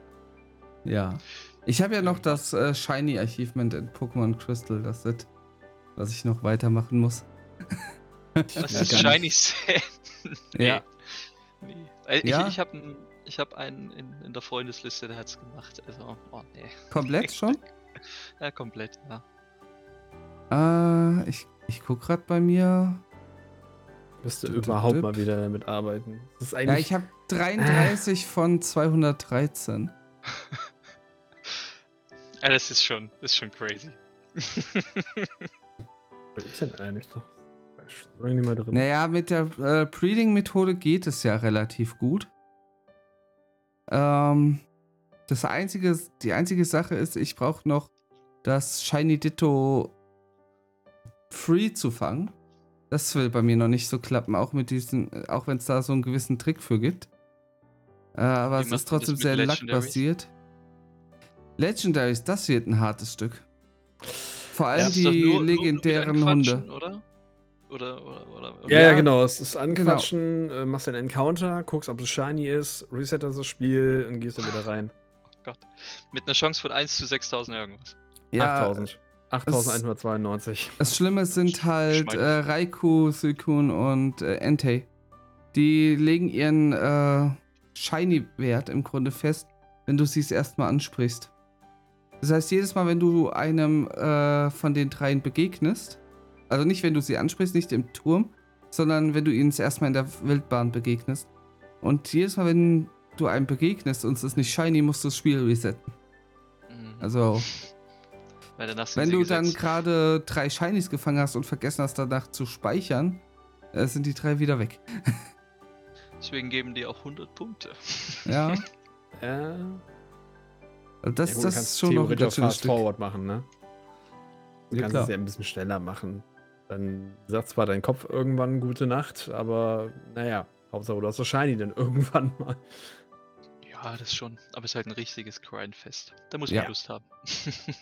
Ja. Ich habe ja noch das äh, Shiny Achievement in Pokémon Crystal, das Set, was ich noch weitermachen muss. Was [LAUGHS] Ja, ist Shiny Sand? Ja. Nee. Äh, Ich, Ja? ich habe ich hab einen in, in der Freundesliste, der hat's gemacht. Also, oh nee. Komplett schon? [LAUGHS] Ja, komplett, ja. Äh, ich, ich guck gerade bei mir. Müsste überhaupt mal wieder damit arbeiten. Das ist Ja, eigentlich. ich habe 33 von 213. [LAUGHS] ja. Das ist schon, das ist schon crazy. [LAUGHS] Was ist denn eigentlich drin. Naja, mit der äh, Breeding-Methode geht es ja relativ gut. Ähm, das einzige, die einzige Sache ist, ich brauche noch das Shiny Ditto free zu fangen. Das will bei mir noch nicht so klappen, auch mit diesen, auch wenn es da so einen gewissen Trick für gibt. Äh, aber Wie es ist trotzdem sehr lackbasiert. Legendaries, das wird ein hartes Stück. Vor allem doch die nur- nur- nur legendären anquatschen, Hunde. Oder? Oder, oder, oder, Ja, ja, genau. Es ist anquatschen, äh, machst einen Encounter, guckst, ob es shiny ist, resettest das Spiel und gehst dann wieder rein. Oh Gott. Mit einer Chance von 1 zu 6000 irgendwas. Ja, 8000. 8192. Das Schlimme sind halt äh, Raikou, Suikun und äh, Entei. Die legen ihren äh, Shiny-Wert im Grunde fest, wenn du sie es erstmal ansprichst. Das heißt, jedes Mal, wenn du einem äh, von den dreien begegnest, also nicht, wenn du sie ansprichst, nicht im Turm, sondern wenn du ihnen das erstmal in der Wildbahn begegnest. Und jedes Mal, wenn du einem begegnest und es ist nicht shiny, musst du das Spiel resetten. Mhm. Also, wenn du dann gesetzt. gerade drei Shinies gefangen hast und vergessen hast, danach zu speichern, äh, sind die drei wieder weg. [LAUGHS] Deswegen geben die auch 100 Punkte. Ja, [LAUGHS] Äh, also das, ja gut, das kannst ist schon noch ein ganz schönes Fast Stück. Forward machen, ne? Du Ja, kannst klar. es ja ein bisschen schneller machen. Dann sagt zwar dein Kopf irgendwann gute Nacht, aber naja, Hauptsache du hast das Shiny dann [LAUGHS] irgendwann mal. Ja, das schon. Aber es ist halt ein richtiges Grindfest. Da muss Ja. man Lust haben. [LAUGHS]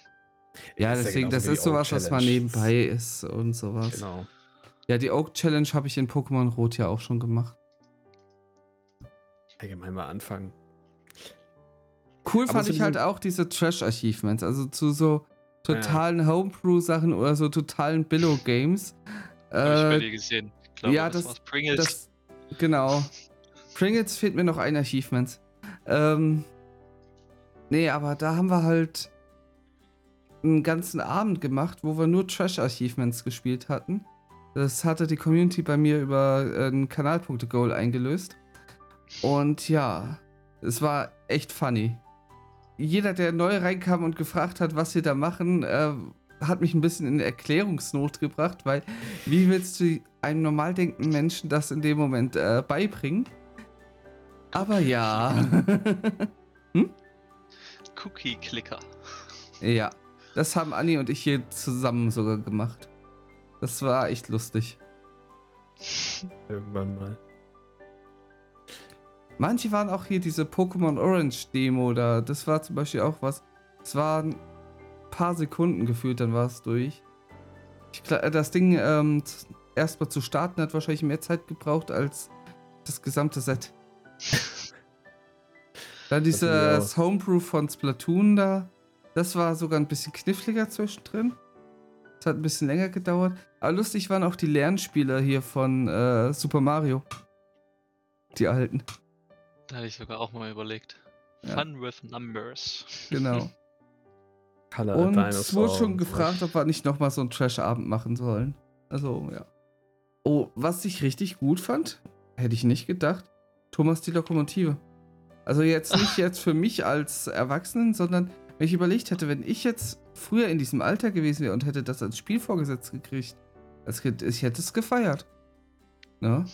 Ja, Ist ja deswegen, das ist sowas, was mal nebenbei ist und sowas. Genau. Ja, die Oak Challenge habe ich in Pokémon Rot ja auch schon gemacht. Allgemein mal anfangen. Cool Aber fand ich halt auch diese Trash-Achievements, also zu so totalen Homebrew-Sachen oder so totalen Billow-Games. Hab ich bei Äh, dir gesehen. Ich glaube, ja, das, das-. Pringles. das, genau. Pringles fehlt mir noch ein Achievement. Ähm, nee, aber da haben wir halt einen ganzen Abend gemacht, wo wir nur Trash-Achievements gespielt hatten. Das hatte die Community bei mir über äh, ein Kanalpunkte-Goal eingelöst. Und ja, es war echt funny. Jeder, der neu reinkam und gefragt hat, was wir da machen, äh, hat mich ein bisschen in Erklärungsnot gebracht, weil wie willst du einem normal denkenden Menschen das in dem Moment äh, beibringen? Aber ja. [LAUGHS] Cookie-Clicker. ja. Das haben Anni und ich hier zusammen sogar gemacht. Das war echt lustig. Irgendwann mal. Manche waren auch hier diese Pokémon Orange Demo da. Das war zum Beispiel auch was. Es waren ein paar Sekunden gefühlt, dann war es durch. Ich, gla- das Ding ähm, erstmal zu starten hat wahrscheinlich mehr Zeit gebraucht als das gesamte Set. [LAUGHS] Dann dieses Homebrew von Splatoon da. Das war sogar ein bisschen kniffliger zwischendrin. Das hat ein bisschen länger gedauert. Aber lustig waren auch die Lernspieler hier von äh, Super Mario. Die alten. Da hatte ich sogar auch mal überlegt. Ja. Fun with Numbers. Genau. [LAUGHS] Color Und es wurde schon gefragt, ob wir nicht nochmal so einen Trash-Abend machen sollen. Also, ja. Oh, was ich richtig gut fand, hätte ich nicht gedacht, Thomas die Lokomotive. Also jetzt [LAUGHS] nicht jetzt für mich als Erwachsenen, sondern wenn ich überlegt hätte, wenn ich jetzt früher in diesem Alter gewesen wäre und hätte das als Spiel vorgesetzt gekriegt, als Kind, ich hätte es gefeiert. Ne?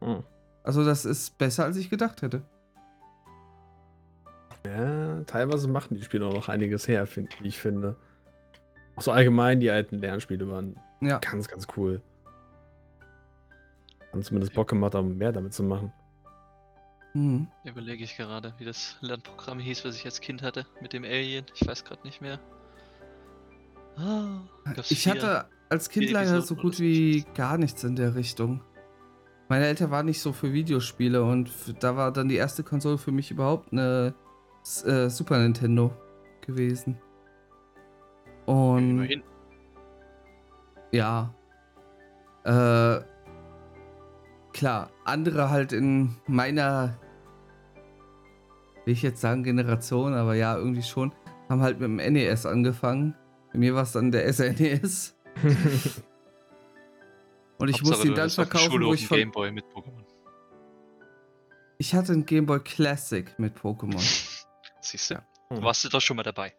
Hm. Also das ist besser, als ich gedacht hätte. Ja, teilweise machen die Spiele auch noch einiges her, find, wie ich finde. Auch so allgemein, die alten Lernspiele waren Ja. ganz, ganz cool. Haben zumindest Bock gemacht, um mehr damit zu machen. Mhm. Überlege ich gerade, wie das Lernprogramm hieß, was ich als Kind hatte, mit dem Alien. Ich weiß gerade nicht mehr. Gab's Ich vier. hatte als Kind leider so gut wie gar nichts in der Richtung. Meine Eltern waren nicht so für Videospiele und da war dann die erste Konsole für mich überhaupt eine äh, Super Nintendo gewesen. Und Immerhin. ja. Äh, klar, andere halt in meiner, will ich jetzt sagen Generation, aber ja, irgendwie schon, haben halt mit dem NES angefangen. Bei mir war es dann der SNES. [LAUGHS] Und ich Hauptsache, musste ihn dann verkaufen, wo ich von. Gameboy mit Pokémon. Ich hatte einen Game Boy Classic mit Pokémon. [LAUGHS] Siehst du? Ja. Hm. Warst du doch schon mal dabei.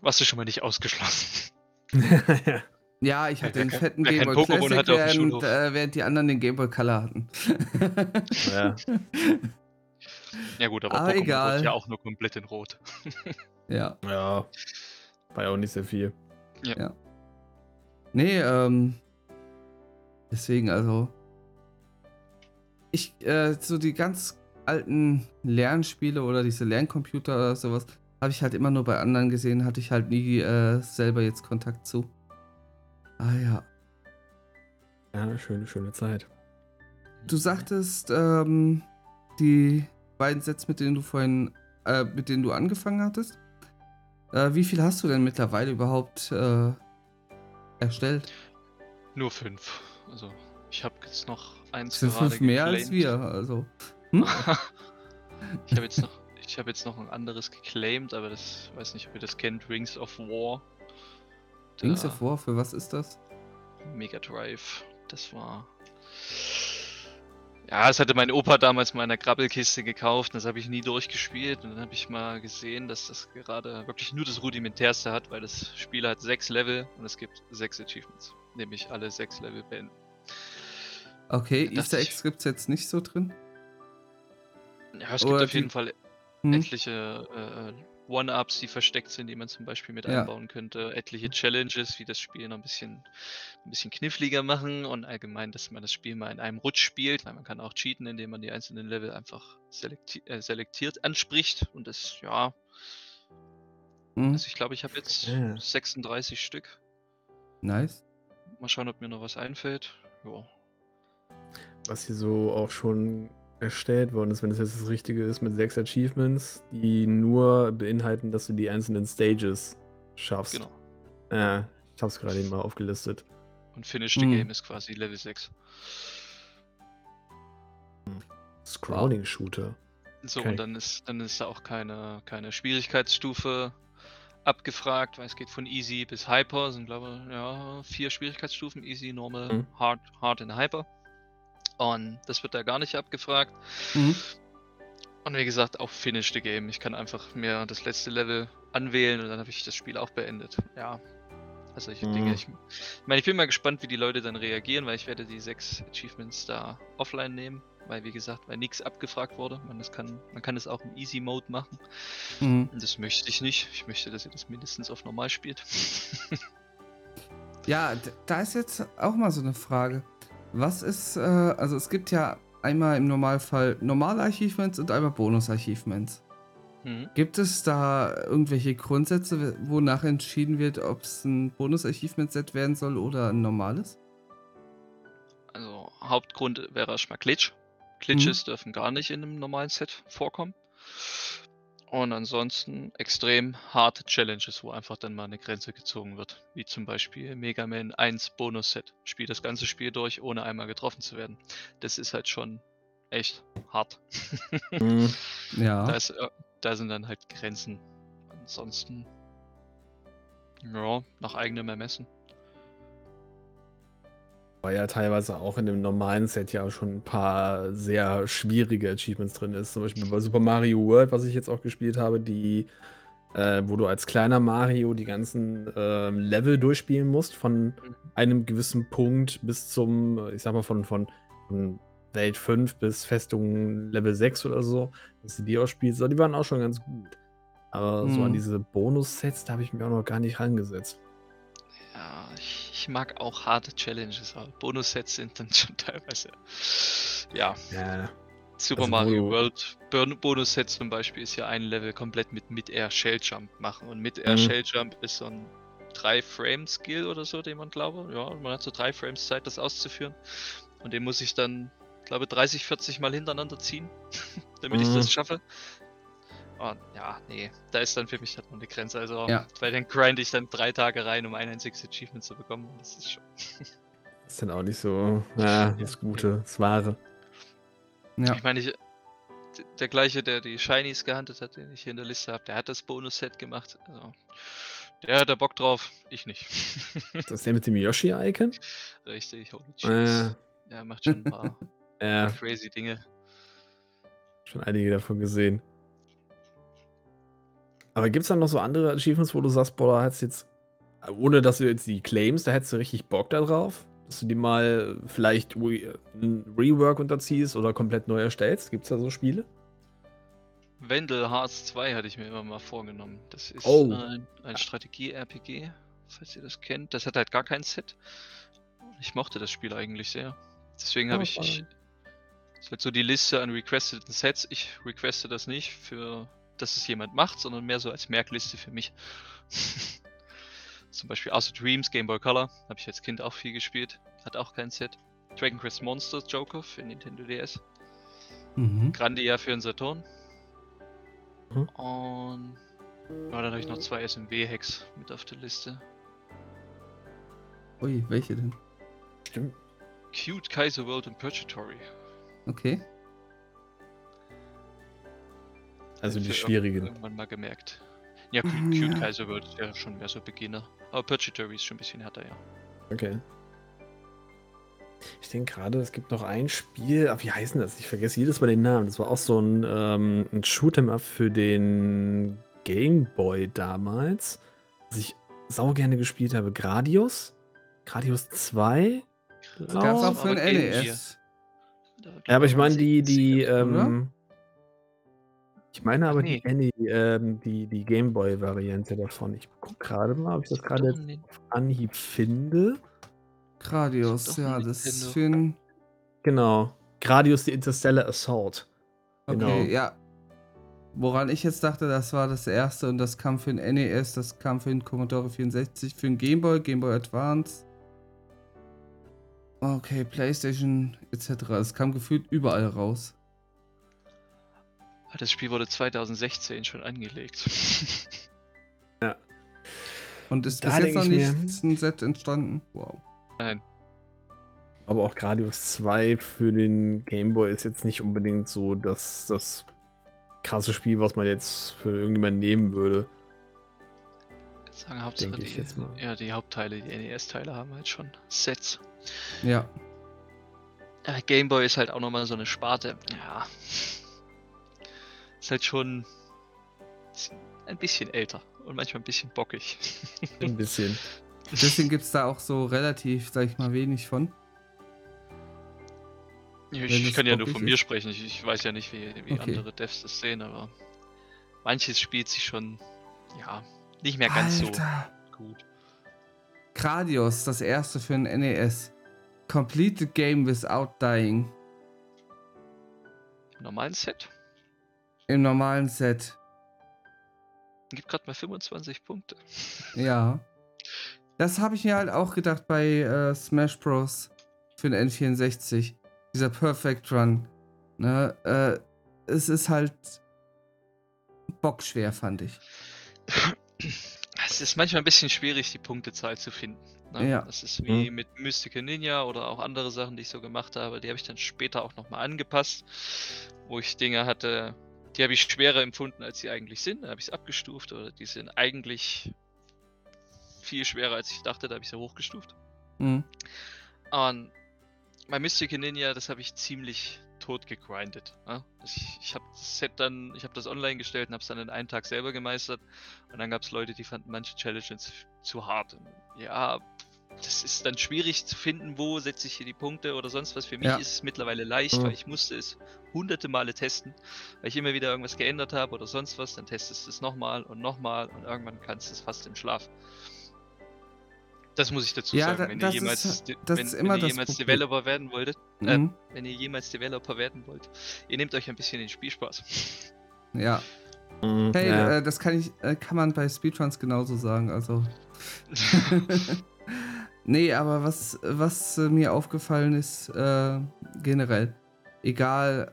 Warst du schon mal nicht ausgeschlossen. ja. [LAUGHS] [LAUGHS] Ja, ich hatte Wer den kein- fetten wer Game kein Boy Pokémon Classic, während, äh, während die anderen den Game Boy Color hatten. ja. Ja gut, aber Aber Pokémon egal. wird ja auch nur komplett in Rot. ja. Ja. War ja auch nicht sehr viel. Nee, ähm. Deswegen, also. Ich, äh, so die ganz alten Lernspiele oder diese Lerncomputer oder sowas, habe ich halt immer nur bei anderen gesehen, hatte ich halt nie äh, selber jetzt Kontakt zu. Ah ja. Ja, schöne, schöne Zeit. Du sagtest, ähm, die beiden Sets, mit denen du vorhin, äh, mit denen du angefangen hattest, Äh, wie viel hast du denn mittlerweile überhaupt äh, erstellt? Nur fünf. Also ich habe jetzt noch eins Das sind gerade fünf mehr als geclaimed. wir, also. [LAUGHS] Hm? ich habe jetzt noch, ich habe jetzt noch ein anderes geclaimed, aber das weiß nicht, ob ihr das kennt. Rings of War. Rings Der of War, für was ist das? Mega Drive. Das war. Ja, das hatte mein Opa damals mal in der Krabbelkiste gekauft. Das habe ich nie durchgespielt. Und dann habe ich mal gesehen, dass das gerade wirklich nur das Rudimentärste hat, weil das Spiel hat sechs Level und es gibt sechs Achievements. Nämlich alle sechs Level beenden. Okay, dachte Easter ich- Eggs gibt's jetzt nicht so drin. Ja, es gibt Oder auf jeden die- Fall Hm? etliche äh, One-Ups, die versteckt sind, die man zum Beispiel mit Ja. einbauen könnte. Etliche Challenges, die das Spiel noch ein bisschen, ein bisschen kniffliger machen und allgemein, dass man das Spiel mal in einem Rutsch spielt, weil man kann auch cheaten, indem man die einzelnen Level einfach selekti äh, selektiert anspricht und das, ja, Hm? also ich glaube, ich habe jetzt Ja. 36 Stück. Nice. Mal schauen, ob mir noch was einfällt. Ja. Was hier so auch schon erstellt worden ist, wenn es jetzt das Richtige ist, mit sechs Achievements, die nur beinhalten, dass du die einzelnen Stages schaffst. Genau. Ja, ich hab's gerade eben mal aufgelistet. Und Finish the Hm. Game ist quasi Level 6. Scrolling-Shooter. So, Okay. und dann ist, dann ist da auch keine, keine Schwierigkeitsstufe abgefragt, weil es geht von easy bis hyper, sind glaube ich, ja, vier Schwierigkeitsstufen, easy, normal, Mhm. hard, hard und hyper. Und das wird da gar nicht abgefragt. Mhm. Und wie gesagt, auch finish the game. Ich kann einfach mir das letzte Level anwählen und dann habe ich das Spiel auch beendet. Ja. Also Dinge. Mhm. Ich, ich meine, ich bin mal gespannt, wie die Leute dann reagieren, weil ich werde die sechs Achievements da offline nehmen. Weil, wie gesagt, weil nichts abgefragt wurde. Man, das kann, man kann es auch im Easy Mode machen. Mhm. Das möchte ich nicht. Ich möchte, dass ihr das mindestens auf normal spielt. [LAUGHS] Ja, da ist jetzt auch mal so eine Frage. Was ist, äh, also es gibt ja einmal im Normalfall normale Achievements und einmal Bonus-Achievements. mhm. Gibt es da irgendwelche Grundsätze, wonach entschieden wird, ob es ein Bonus-Achievement-Set werden soll oder ein normales? Also, Hauptgrund wäre erstmal Glitch. Glitches dürfen gar nicht in einem normalen Set vorkommen. Und ansonsten extrem harte Challenges, wo einfach dann mal eine Grenze gezogen wird. Wie zum Beispiel Mega Man 1 Bonus-Set. Spiel das ganze Spiel durch, ohne einmal getroffen zu werden. Das ist halt schon echt hart. [LAUGHS] Mhm. Ja. Da, ist, äh, da sind dann halt Grenzen. Ansonsten, ja, nach eigenem Ermessen. War ja teilweise auch in dem normalen Set ja schon ein paar sehr schwierige Achievements drin ist. Zum Beispiel bei Super Mario World, was ich jetzt auch gespielt habe, die, äh, wo du als kleiner Mario die ganzen ähm, Level durchspielen musst, von einem gewissen Punkt bis zum, äh, ich sag mal, von, von, von Welt 5 bis Festung Level 6 oder so, dass du die auch spielst. So, Die waren auch schon ganz gut. Aber so an Mhm. diese Bonus-Sets, da habe ich mich auch noch gar nicht rangesetzt. Ja, ich, ich mag auch harte Challenges, aber Bonussets sind dann [LAUGHS] schon teilweise. Ja, Ja. Super Also, Mario World Bon- Bonusset zum Beispiel ist ja ein Level komplett mit Mid-Air Shell Jump machen. Und Mid-Air Mhm. Shell Jump ist so ein 3-Frame-Skill oder so, den man glaube. Ja, man hat so 3 Frames Zeit, das auszuführen. Und den muss ich dann, glaube 30, 40 Mal hintereinander ziehen, [LAUGHS] damit ich Mhm. das schaffe. Und ja, nee, da ist dann für mich halt noch eine Grenze. Also, Ja. weil dann grind ich dann drei Tage rein, um ein einziges Achievement zu bekommen. Und das ist schon. [LAUGHS] ist dann auch nicht so ja, das Gute, das Wahre. Ja. Ich meine, ich, der gleiche, der die Shinies gehandelt hat, den ich hier in der Liste habe, der hat das Bonus-Set gemacht. Also, der hat da Bock drauf, ich nicht. Das ist der mit dem Yoshi-Icon? Richtig, holy Äh, cheese. Der macht schon ein paar [LAUGHS] ja, crazy Dinge. schon einige davon gesehen. Aber gibt es dann noch so andere Achievements, wo du sagst, boah, da hättest du jetzt, ohne dass du jetzt die claimst, da hättest du richtig Bock da drauf? Dass du die mal vielleicht re ein Rework unterziehst oder komplett neu erstellst? Gibt es da so Spiele? Wendel Hearts 2 hatte ich mir immer mal vorgenommen. Das ist Oh. ein, ein Strategie-RPG, falls ihr das kennt. Das hat halt gar kein Set. Ich mochte das Spiel eigentlich sehr. Deswegen habe Oh, ich, ich. spannend. Das ist halt so die Liste an requesteten Sets. Ich requeste das nicht für, dass es jemand macht, sondern mehr so als Merkliste für mich. [LAUGHS] Zum Beispiel Außer Dreams, Game Boy Color. Habe ich als Kind auch viel gespielt. Hat auch kein Set. Dragon Quest Monsters Joker für Nintendo DS. Mhm. Grandia für den Saturn. Mhm. Und Ja, dann habe ich noch zwei SMW-Hacks mit auf der Liste. Ui, welche denn? Stimmt. Cute Kaiser World und Purgatory. Okay. Also die schwierigen. Irgendwann mal gemerkt. Ja, Cute, Cute ja. Kaiser ist ja schon mehr so Beginner. Aber Purgatory ist schon ein bisschen härter, ja. Okay. Ich denke gerade, es gibt noch ein Spiel, ach, wie heißen das? Ich vergesse jedes Mal den Namen. Das war auch so ein, ähm, ein Shoot'em Up für den Game Boy damals, was ich sau gerne gespielt habe. Gradius? Gradius 2? Gab's glaub. auch für Gear. NES. Ja, aber ich meine die, die, 70er. ähm, ich meine aber nee. die, die, ähm, die, die Gameboy-Variante davon. Ich gucke gerade mal, ob ich das gerade Nin- auf Anhieb finde. Gradius, ja, ein das ist für ein. Genau. Gradius, die Interstellar Assault. Okay, Genau. ja. Woran ich jetzt dachte, das war das erste und das kam für den NES, das kam für den Commodore 64, für den Game Boy, Game Boy Advance. Okay, PlayStation etc. Es kam gefühlt überall raus. Ah, Das Spiel wurde 2016 schon angelegt. [LAUGHS] Und ist Da bis jetzt noch nicht ein Set entstanden. Wow. Nein. Aber auch Gradius 2 für den Game Boy ist jetzt nicht unbedingt so das, das krasse Spiel, was man jetzt für irgendjemanden nehmen würde. Ich sagen, Hauptsache Denke ich die, jetzt mal. ja, die Hauptteile, die NES-Teile haben halt schon Sets. Ja. Äh, Game Boy ist halt auch nochmal so eine Sparte. Ja. Ist halt schon ein bisschen älter und manchmal ein bisschen bockig. [LAUGHS] Ein bisschen. [LAUGHS] Deswegen gibt es da auch so relativ, sag ich mal, wenig von. Ich, kann ja nur von mir ist. sprechen. Ich, ich weiß ja nicht, wie, wie Okay. andere Devs das sehen, aber manches spielt sich schon, ja, nicht mehr ganz Alter. so gut. Gradius, das erste für ein NES. Complete the game without dying. Normalen Set Im normalen Set. gibt gerade mal 25 Punkte. Ja. Das habe ich mir halt auch gedacht bei äh, Smash Bros. für den N64. Dieser Perfect Run. Ne, äh, es ist halt bockschwer, fand ich. [CLEARS THROAT] Es ist manchmal ein bisschen schwierig, die Punktezahl zu finden. Ne? Ja. Das ist wie mit Mystical Ninja oder auch andere Sachen, die ich so gemacht habe. Die habe ich dann später auch nochmal angepasst, wo ich Dinge hatte, die habe ich schwerer empfunden, als sie eigentlich sind. Da habe ich es abgestuft oder die sind eigentlich viel schwerer, als ich dachte. Da habe ich sie hochgestuft. Mhm. Und bei Mystical Ninja, das habe ich ziemlich tot gegrindet. Ne? Ich, ich habe das Set dann, ich habe das online gestellt und habe es dann in einem Tag selber gemeistert. Und dann gab es Leute, die fanden manche Challenges zu hart. Und ja, das ist dann schwierig zu finden, wo setze ich hier die Punkte oder sonst was. Für mich Ja. ist es mittlerweile leicht, Mhm. weil ich musste es hunderte Male testen, weil ich immer wieder irgendwas geändert habe oder sonst was. Dann testest du es nochmal und nochmal und irgendwann kannst du es fast im Schlaf. Das muss ich dazu Ja, sagen. da- Wenn das ihr jemals, ist- de- das wenn, ist immer wenn ihr jemals. Developer werden wolltet, äh, Mhm. wenn ihr jemals Developer werden wollt, ihr nehmt euch ein bisschen den Spielspaß. Ja. Mhm, Hey, ja. äh, das kann ich, äh, kann man bei Speedruns genauso sagen. Also. [LAUGHS] [LAUGHS] nee, aber was, was äh, mir aufgefallen ist, äh, generell, egal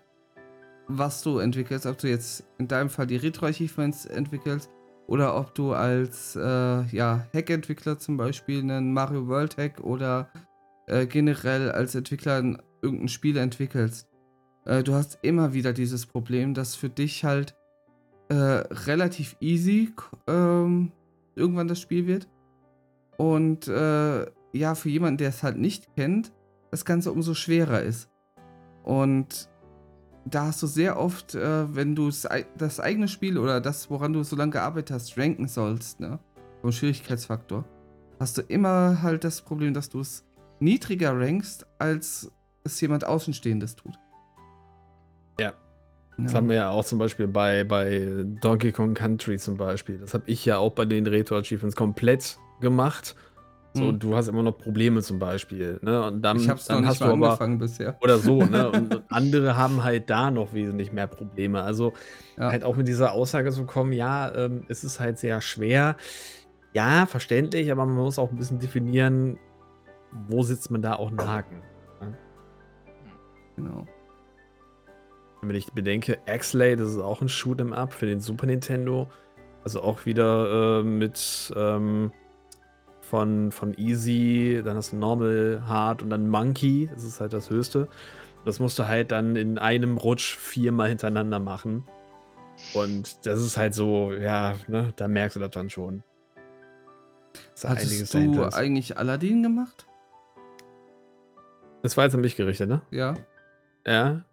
was du entwickelst, ob du jetzt in deinem Fall die Retro-Achievements entwickelst oder ob du als äh, ja, Hack-Entwickler zum Beispiel einen Mario World Hack oder äh, generell als Entwickler ein, irgendein Spiel entwickelst. Äh, du hast immer wieder dieses Problem, dass für dich halt äh, relativ easy ähm, irgendwann das Spiel wird. Und äh, ja, für jemanden, der es halt nicht kennt, das Ganze umso schwerer ist. Und da hast du sehr oft, äh, wenn du das eigene Spiel oder das, woran du so lange gearbeitet hast, ranken sollst, ne? Vom Schwierigkeitsfaktor, hast du immer halt das Problem, dass du es niedriger rankst, als es jemand Außenstehendes tut. Ja. Das haben wir ja auch zum Beispiel bei, bei Donkey Kong Country zum Beispiel. Das habe ich ja auch bei den Retro-Achievements komplett gemacht. So, Mhm. du hast immer noch Probleme zum Beispiel. Ne? Und dann, ich hab's noch dann nicht hast mal du aber. angefangen bisher. Oder so, ne? [LAUGHS] Und, andere haben halt da noch wesentlich mehr Probleme. Also Ja. halt auch mit dieser Aussage zu kommen, ja, ähm, es ist halt sehr schwer. Ja, verständlich, aber man muss auch ein bisschen definieren, wo sitzt man da auch einen Haken. Genau. Wenn ich bedenke, X-Lay, das ist auch ein Shoot'em Up für den Super Nintendo. Also auch wieder äh, mit ähm, von, von Easy, dann hast du Normal, Hard und dann Monkey. Das ist halt das höchste. Das musst du halt dann in einem Rutsch viermal hintereinander machen. Und das ist halt so, ja, ne, da merkst du das dann schon. Das Hattest du eigentlich Aladdin gemacht? Das war jetzt an mich gerichtet, ne? Ja. Ja.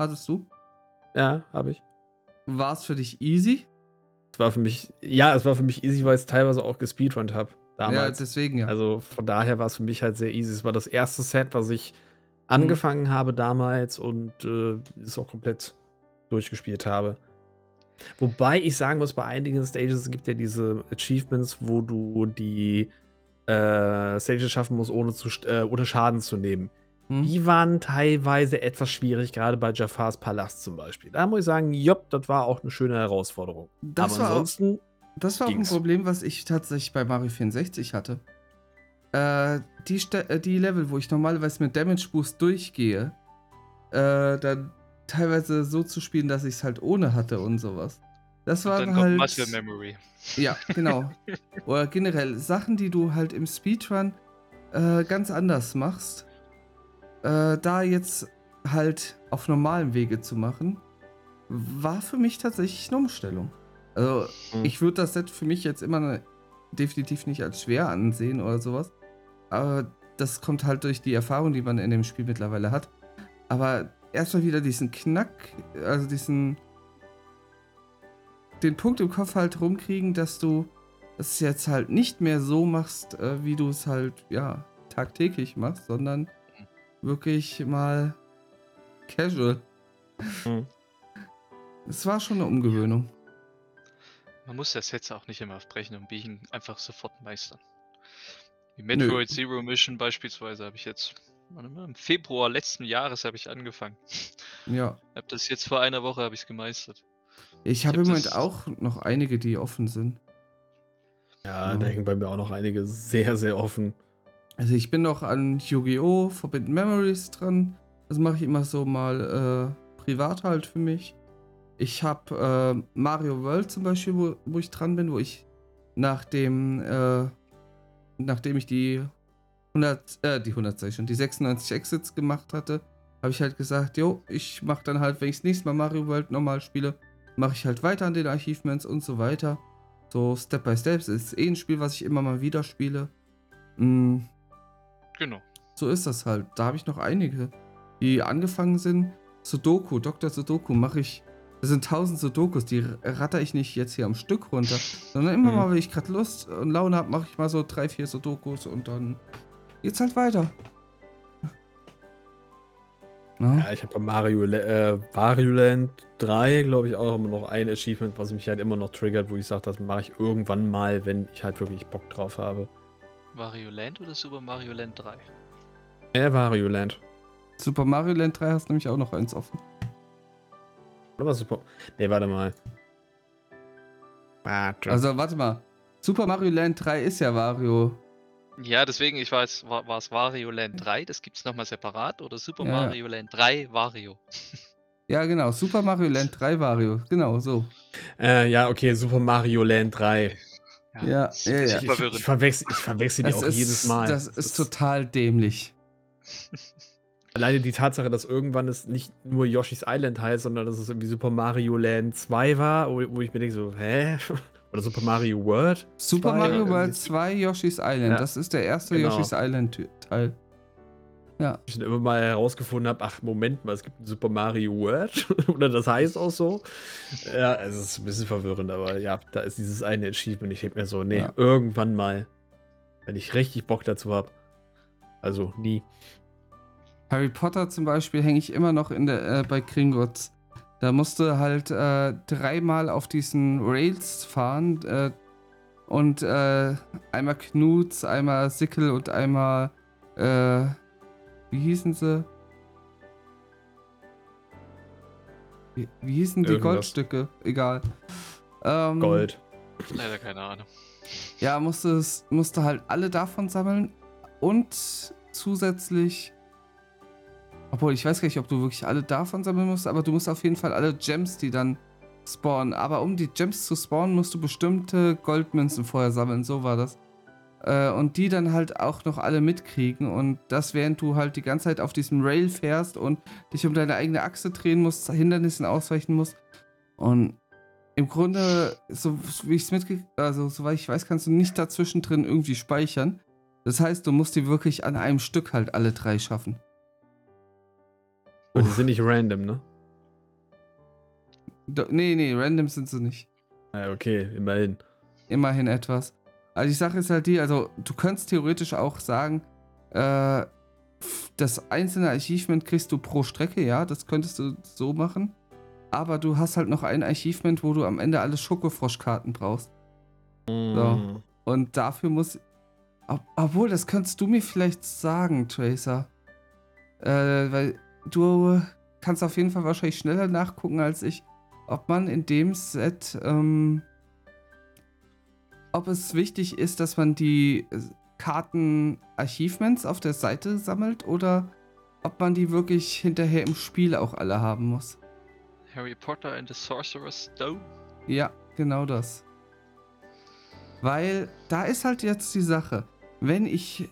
Hattest du? Ja, habe ich. War es für dich easy? Es war für mich, ja, es war für mich easy, weil ich es teilweise auch gespeedrunnt habe. Damals. Ja, deswegen ja. Also von daher war es für mich halt sehr easy. Es war das erste Set, was ich angefangen mhm. habe damals und äh, es auch komplett durchgespielt habe. Wobei ich sagen muss, bei einigen Stages gibt ja diese Achievements, wo du die äh, Stages schaffen musst, ohne, zu, äh, ohne Schaden zu nehmen. Hm. Die waren teilweise etwas schwierig, gerade bei Jafars Palast zum Beispiel. Da muss ich sagen, jopp, das war auch eine schöne Herausforderung. Das Aber ansonsten. Das war ging's. auch ein Problem, was ich tatsächlich bei Mario 64 hatte. Äh, die, äh, die Level, wo ich normalerweise mit Damage Boost durchgehe, äh, dann teilweise so zu spielen, dass ich es halt ohne hatte und sowas. Das war dann halt. Muscle Memory. Ja, [LAUGHS] genau. Oder generell Sachen, die du halt im Speedrun äh, ganz anders machst. Äh, da jetzt halt auf normalem Wege zu machen, war für mich tatsächlich eine Umstellung. Also, mhm. ich würde das Set für mich jetzt immer ne, definitiv nicht als schwer ansehen oder sowas. Aber das kommt halt durch die Erfahrung, die man in dem Spiel mittlerweile hat. Aber erstmal wieder diesen Knack, also diesen. den Punkt im Kopf halt rumkriegen, dass du es jetzt halt nicht mehr so machst, äh, wie du es halt, ja, tagtäglich machst, sondern wirklich mal casual. Mhm. Es war schon eine Umgewöhnung. Man muss das jetzt auch nicht immer aufbrechen und Biegen einfach sofort meistern. Die Metroid Nö. Zero Mission beispielsweise habe ich jetzt im Februar letzten Jahres habe ich angefangen. [LAUGHS] Ja. Hab das jetzt vor einer Woche habe ich es gemeistert. Ich habe hab im Moment auch noch einige, die offen sind. Ja, ja, da hängen bei mir auch noch einige sehr, sehr offen. Also ich bin noch an Yu-Gi-Oh! Forbidden Memories dran. Das mache ich immer so mal äh, privat halt für mich. Ich habe äh, Mario World zum Beispiel, wo, wo, ich dran bin, wo ich nach dem, äh, nachdem ich die 100, äh, die 100 schon, die 96 Exits gemacht hatte, habe ich halt gesagt, jo, ich mache dann halt, wenn ich das nächste Mal Mario World normal spiele, mache ich halt weiter an den Achievements und so weiter. So Step by Step. Ist eh ein Spiel, was ich immer mal wieder spiele. Mm. Genau. So ist das halt. Da habe ich noch einige, die angefangen sind. Sudoku, Dr. Sudoku mache ich. Das sind tausend Sudokus, die ratter ich nicht jetzt hier am Stück runter, sondern immer mhm. mal, wenn ich gerade Lust und Laune habe, mache ich mal so drei, vier Sudokus und dann geht's halt weiter. [LAUGHS] Na? Ja, ich habe bei Mario, äh, Mario Land 3, glaube ich, auch immer noch ein Achievement, was mich halt immer noch triggert, wo ich sage, das mache ich irgendwann mal, wenn ich halt wirklich Bock drauf habe. Mario Land oder Super Mario Land 3? Ja, Mario Land. Super Mario Land 3 hast nämlich auch noch eins offen. Oder was Super. Ne, warte mal. Warte. Also, warte mal. Super Mario Land 3 ist ja Wario. Ja, deswegen, ich weiß, war, war es Wario Land 3, das gibt es nochmal separat, oder Super ja. Mario Land 3 Wario? [LAUGHS] Ja, genau, Super Mario Land 3 Wario, genau so. Äh, ja, okay, Super Mario Land 3. Ja, ja, ja. Ich, ich, ich, verwechsel, ich verwechsel die auch ist, jedes Mal. Das, das ist total dämlich. [LAUGHS] Alleine die Tatsache, dass irgendwann es nicht nur Yoshi's Island heißt, sondern dass es irgendwie Super Mario Land 2 war, wo, wo ich mir denke so, hä? [LAUGHS] Oder Super Mario World? Super Mario World 2 Yoshi's Island. Ja. Das ist der erste genau. Yoshi's Island Teil. Ja. Ich dann immer mal herausgefunden habe, ach Moment mal, es gibt ein Super Mario World [LAUGHS] oder das heißt auch so. Ja, es ist ein bisschen verwirrend, aber ja, da ist dieses eine Achievement. Ich denke mir so, nee, ja. irgendwann mal, wenn ich richtig Bock dazu habe. Also nie. Harry Potter zum Beispiel hänge ich immer noch in der, äh, bei Gringotts. Da musste halt äh, dreimal auf diesen Rails fahren äh, und äh, einmal Knuts, einmal Sickel und einmal äh, wie hießen sie? Wie, wie hießen die Irgendwas. Goldstücke? Egal. Ähm, Gold. Leider keine Ahnung. Ja, musste, musste halt alle davon sammeln und zusätzlich obwohl, ich weiß gar nicht, ob du wirklich alle davon sammeln musst, aber du musst auf jeden Fall alle Gems, die dann spawnen. Aber um die Gems zu spawnen, musst du bestimmte Goldmünzen vorher sammeln. So war das. Äh, und die dann halt auch noch alle mitkriegen. Und das, während du halt die ganze Zeit auf diesem Rail fährst und dich um deine eigene Achse drehen musst, Hindernissen ausweichen musst. Und im Grunde, so wie ich es mitgekriegt, also soweit ich weiß, kannst du nicht dazwischen drin irgendwie speichern. Das heißt, du musst die wirklich an einem Stück halt alle drei schaffen. Und die sind nicht random, ne? Do, nee, nee, random sind sie nicht. Ja, okay, immerhin. Immerhin etwas. Also die Sache ist halt die, also du könntest theoretisch auch sagen, äh, das einzelne Achievement kriegst du pro Strecke, ja, das könntest du so machen. Aber du hast halt noch ein Achievement, wo du am Ende alle Schokofroschkarten brauchst. Mm. Und dafür muss. Ob, obwohl, das kannst du mir vielleicht sagen, Tracer. Äh, weil du kannst auf jeden Fall wahrscheinlich schneller nachgucken als ich, ob man in dem Set, ähm, ob es wichtig ist, dass man die äh, Karten-Achievements auf der Seite sammelt oder ob man die wirklich hinterher im Spiel auch alle haben muss. Harry Potter and the Sorcerer's Stone. Ja, genau das. Weil da ist halt jetzt die Sache, wenn ich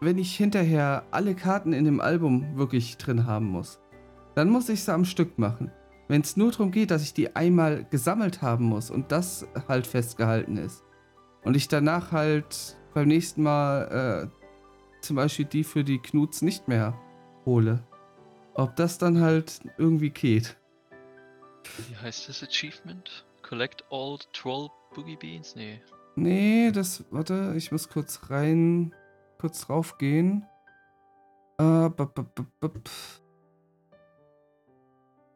wenn ich hinterher alle Karten in dem Album wirklich drin haben muss, dann muss ich sie am Stück machen. Wenn es nur darum geht, dass ich die einmal gesammelt haben muss und das halt festgehalten ist und ich danach halt beim nächsten Mal äh, zum Beispiel die für die Knuts nicht mehr hole, ob das dann halt irgendwie geht. Wie heißt das Achievement? Collect all Troll Boogie Beans? Nee. Nee, das, warte, ich muss kurz rein, kurz drauf gehen. Äh, bup, bup, bup.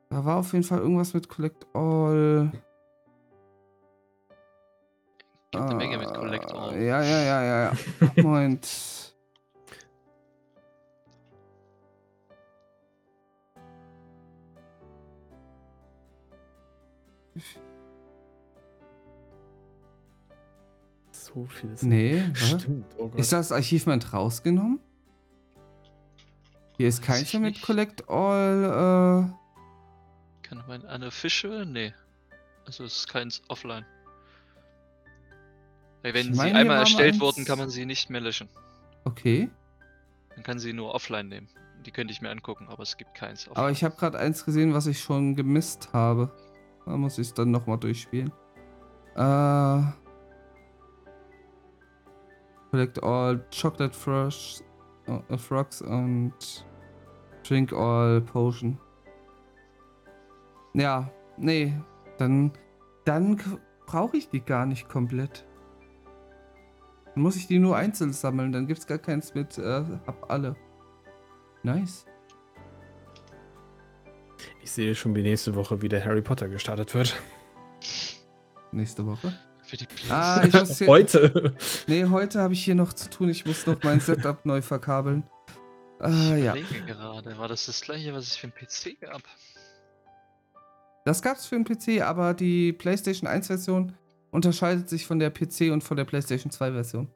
Da war auf jeden Fall irgendwas mit Collect All. Gibt eine Menge mit Collect Äh, All. Ja, ja, ja, ja, ja. [LAUGHS] Moment. So viel ist Nee? [LAUGHS] Stimmt, oh Gott. Ist das Achievement rausgenommen? Hier ist mehr mit. Collect All. Kann man unofficial? Nee. Also es ist keins offline. Weil wenn Ich meine, sie einmal erstellt eins- wurden, kann man sie nicht mehr löschen. Äh, okay. Man kann sie nur offline nehmen. Die könnte ich mir angucken, aber es gibt keins offline. Aber ich habe gerade eins gesehen, was ich schon gemisst habe. Da muss ich es dann nochmal durchspielen. Äh. Collect all Chocolate Frogs, äh, Frogs und Drink all Potion. Ja, nee, dann, dann brauche ich die gar nicht komplett. Dann muss ich die nur einzeln sammeln, dann gibt's gar keins mit, äh, hab alle. Nice. Ich sehe schon, wie nächste Woche wieder Harry Potter gestartet wird. Nächste Woche. Für die Ah, [LAUGHS] ich muss hier. Heute. Nee, heute habe ich hier noch zu tun. Ich muss noch mein [LAUGHS] Setup neu verkabeln. Äh, ja. Ich überlege gerade, war das das gleiche, was es für den PC gab? Das gab's für den PC, aber die PlayStation 1 Version unterscheidet sich von der PC und von der PlayStation 2 Version.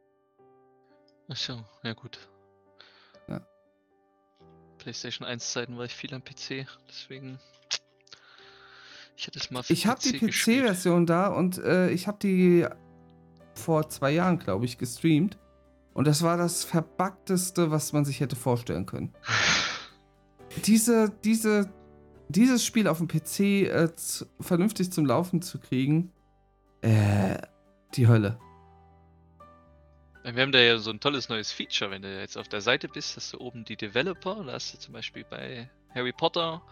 Achso, ja gut. Ja. PlayStation 1 Zeiten war ich viel am PC, deswegen. Ich hätte es mal Ich habe die. PC-Version da und äh, ich habe die vor zwei Jahren, glaube ich, gestreamt. Und das war das verbugteste, was man sich hätte vorstellen können. [SIGHS] Diese, diese, dieses Spiel auf dem PC äh, vernünftig zum Laufen zu kriegen, äh, die Hölle. Wir haben da ja so ein tolles neues Feature, wenn du jetzt auf der Seite bist, hast du oben die Developer, da hast du zum Beispiel bei Harry Potter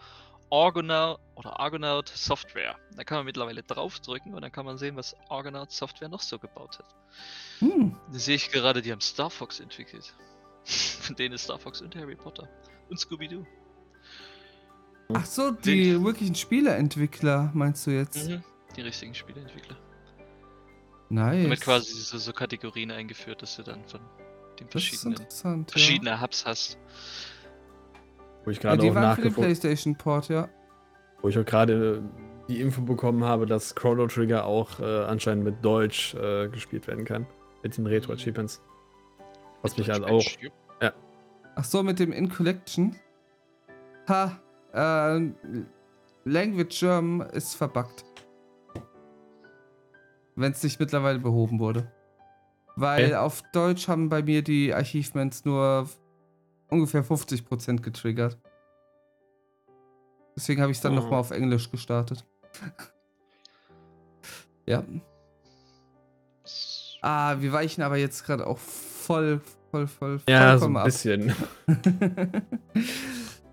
Argonaut oder Argonaut Software. Da kann man mittlerweile draufdrücken und dann kann man sehen, was Argonaut Software noch so gebaut hat. Hm. Da sehe ich gerade, die haben Star Fox entwickelt. [LAUGHS] Von denen ist Star Fox und Harry Potter. Und Scooby-Doo. Ach so, die wirklichen Spieleentwickler, meinst du jetzt? Mhm. Die richtigen Spieleentwickler. Nice. Damit quasi so, so Kategorien eingeführt, dass du dann von den verschiedenen, verschiedene Hubs hast. Wo ich Ja. Ja, gerade die auch waren für den nachgeguckt PlayStation Port, ja. wo ich auch gerade die Info bekommen habe, dass Chrono Trigger auch äh, anscheinend mit Deutsch äh, gespielt werden kann. Mit den Retro-Achievements. Was mich halt auch. Ach so, mit dem In Collection. Ha, äh, Language German ist verbuggt. wenn es nicht mittlerweile behoben wurde. Weil Okay. auf Deutsch haben bei mir die Achievements nur ungefähr 50% getriggert. Deswegen habe ich es dann Oh. nochmal auf Englisch gestartet. [LAUGHS] ja. Ah, wir weichen aber jetzt gerade auch voll, voll, voll, Ja, so ein ab. bisschen. [LAUGHS]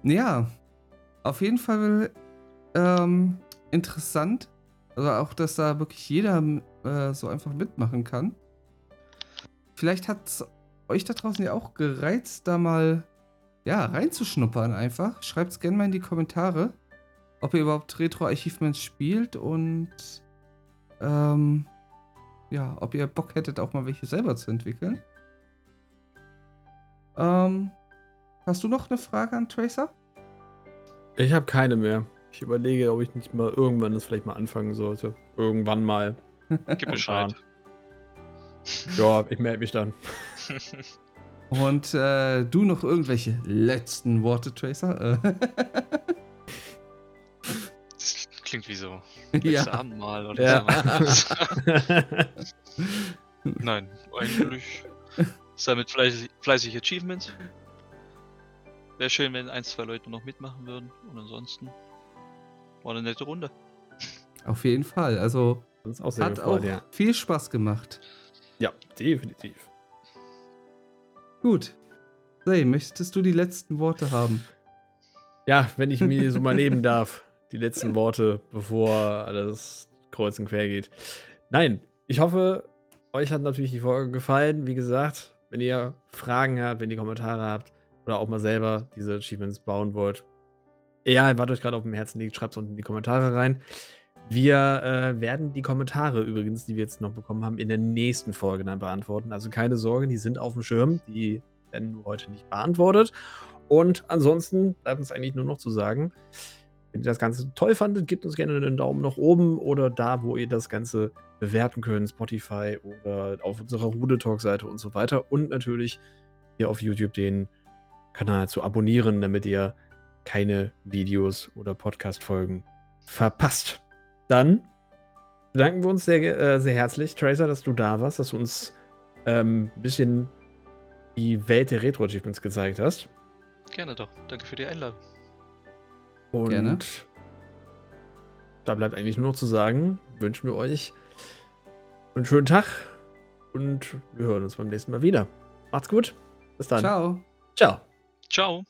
ja, auf jeden Fall ähm, interessant. Also auch, dass da wirklich jeder äh, so einfach mitmachen kann. Vielleicht hat es euch da draußen ja auch gereizt, da mal ja, reinzuschnuppern einfach. Schreibt es gerne mal in die Kommentare, ob ihr überhaupt Retro-Achievements spielt und ähm, ja, ob ihr Bock hättet, auch mal welche selber zu entwickeln. Ähm, hast du noch eine Frage an Tracer? Ich habe keine mehr. Ich überlege, ob ich nicht mal irgendwann das vielleicht mal anfangen sollte. Irgendwann mal. Gib Bescheid. Ja, ich melde mich dann. [LAUGHS] Und äh, du noch irgendwelche letzten Worte, Tracer? Äh, Das klingt wie so [LAUGHS] ja. Abendmahl oder Ja. so. [LAUGHS] Nein, eigentlich sammelt fleißig, fleißig Achievements. Wäre schön, wenn ein, zwei Leute noch mitmachen würden. Und ansonsten war eine nette Runde. Auf jeden Fall. Also auch hat gefreut, auch ja. viel Spaß gemacht. Ja, definitiv. Gut. Say, möchtest du die letzten Worte haben? Ja, wenn ich mir so mal nehmen darf, die letzten Worte, bevor alles kreuz und quer geht. Nein, ich hoffe, euch hat natürlich die Folge gefallen. Wie gesagt, wenn ihr Fragen habt, wenn ihr Kommentare habt oder auch mal selber diese Achievements bauen wollt, egal, was euch gerade auf dem Herzen liegt, schreibt es unten in die Kommentare rein. Wir äh, werden die Kommentare übrigens, die wir jetzt noch bekommen haben, in der nächsten Folge dann beantworten. Also keine Sorge, die sind auf dem Schirm. Die werden nur heute nicht beantwortet. Und ansonsten bleibt uns eigentlich nur noch zu sagen, wenn ihr das Ganze toll fandet, gebt uns gerne einen Daumen nach oben oder da, wo ihr das Ganze bewerten könnt, Spotify oder auf unserer Rude Talk Seite und so weiter. Und natürlich hier auf YouTube den Kanal zu abonnieren, damit ihr keine Videos oder Podcast-Folgen verpasst. Dann bedanken wir uns sehr, äh, sehr herzlich, Tracer, dass du da warst, dass du uns ähm, ein bisschen die Welt der Retro-Achievements gezeigt hast. Gerne doch. Danke für die Einladung. Und Gerne. da bleibt eigentlich nur noch zu sagen, wünschen wir euch einen schönen Tag und wir hören uns beim nächsten Mal wieder. Macht's gut. Bis dann. Ciao. Ciao. Ciao.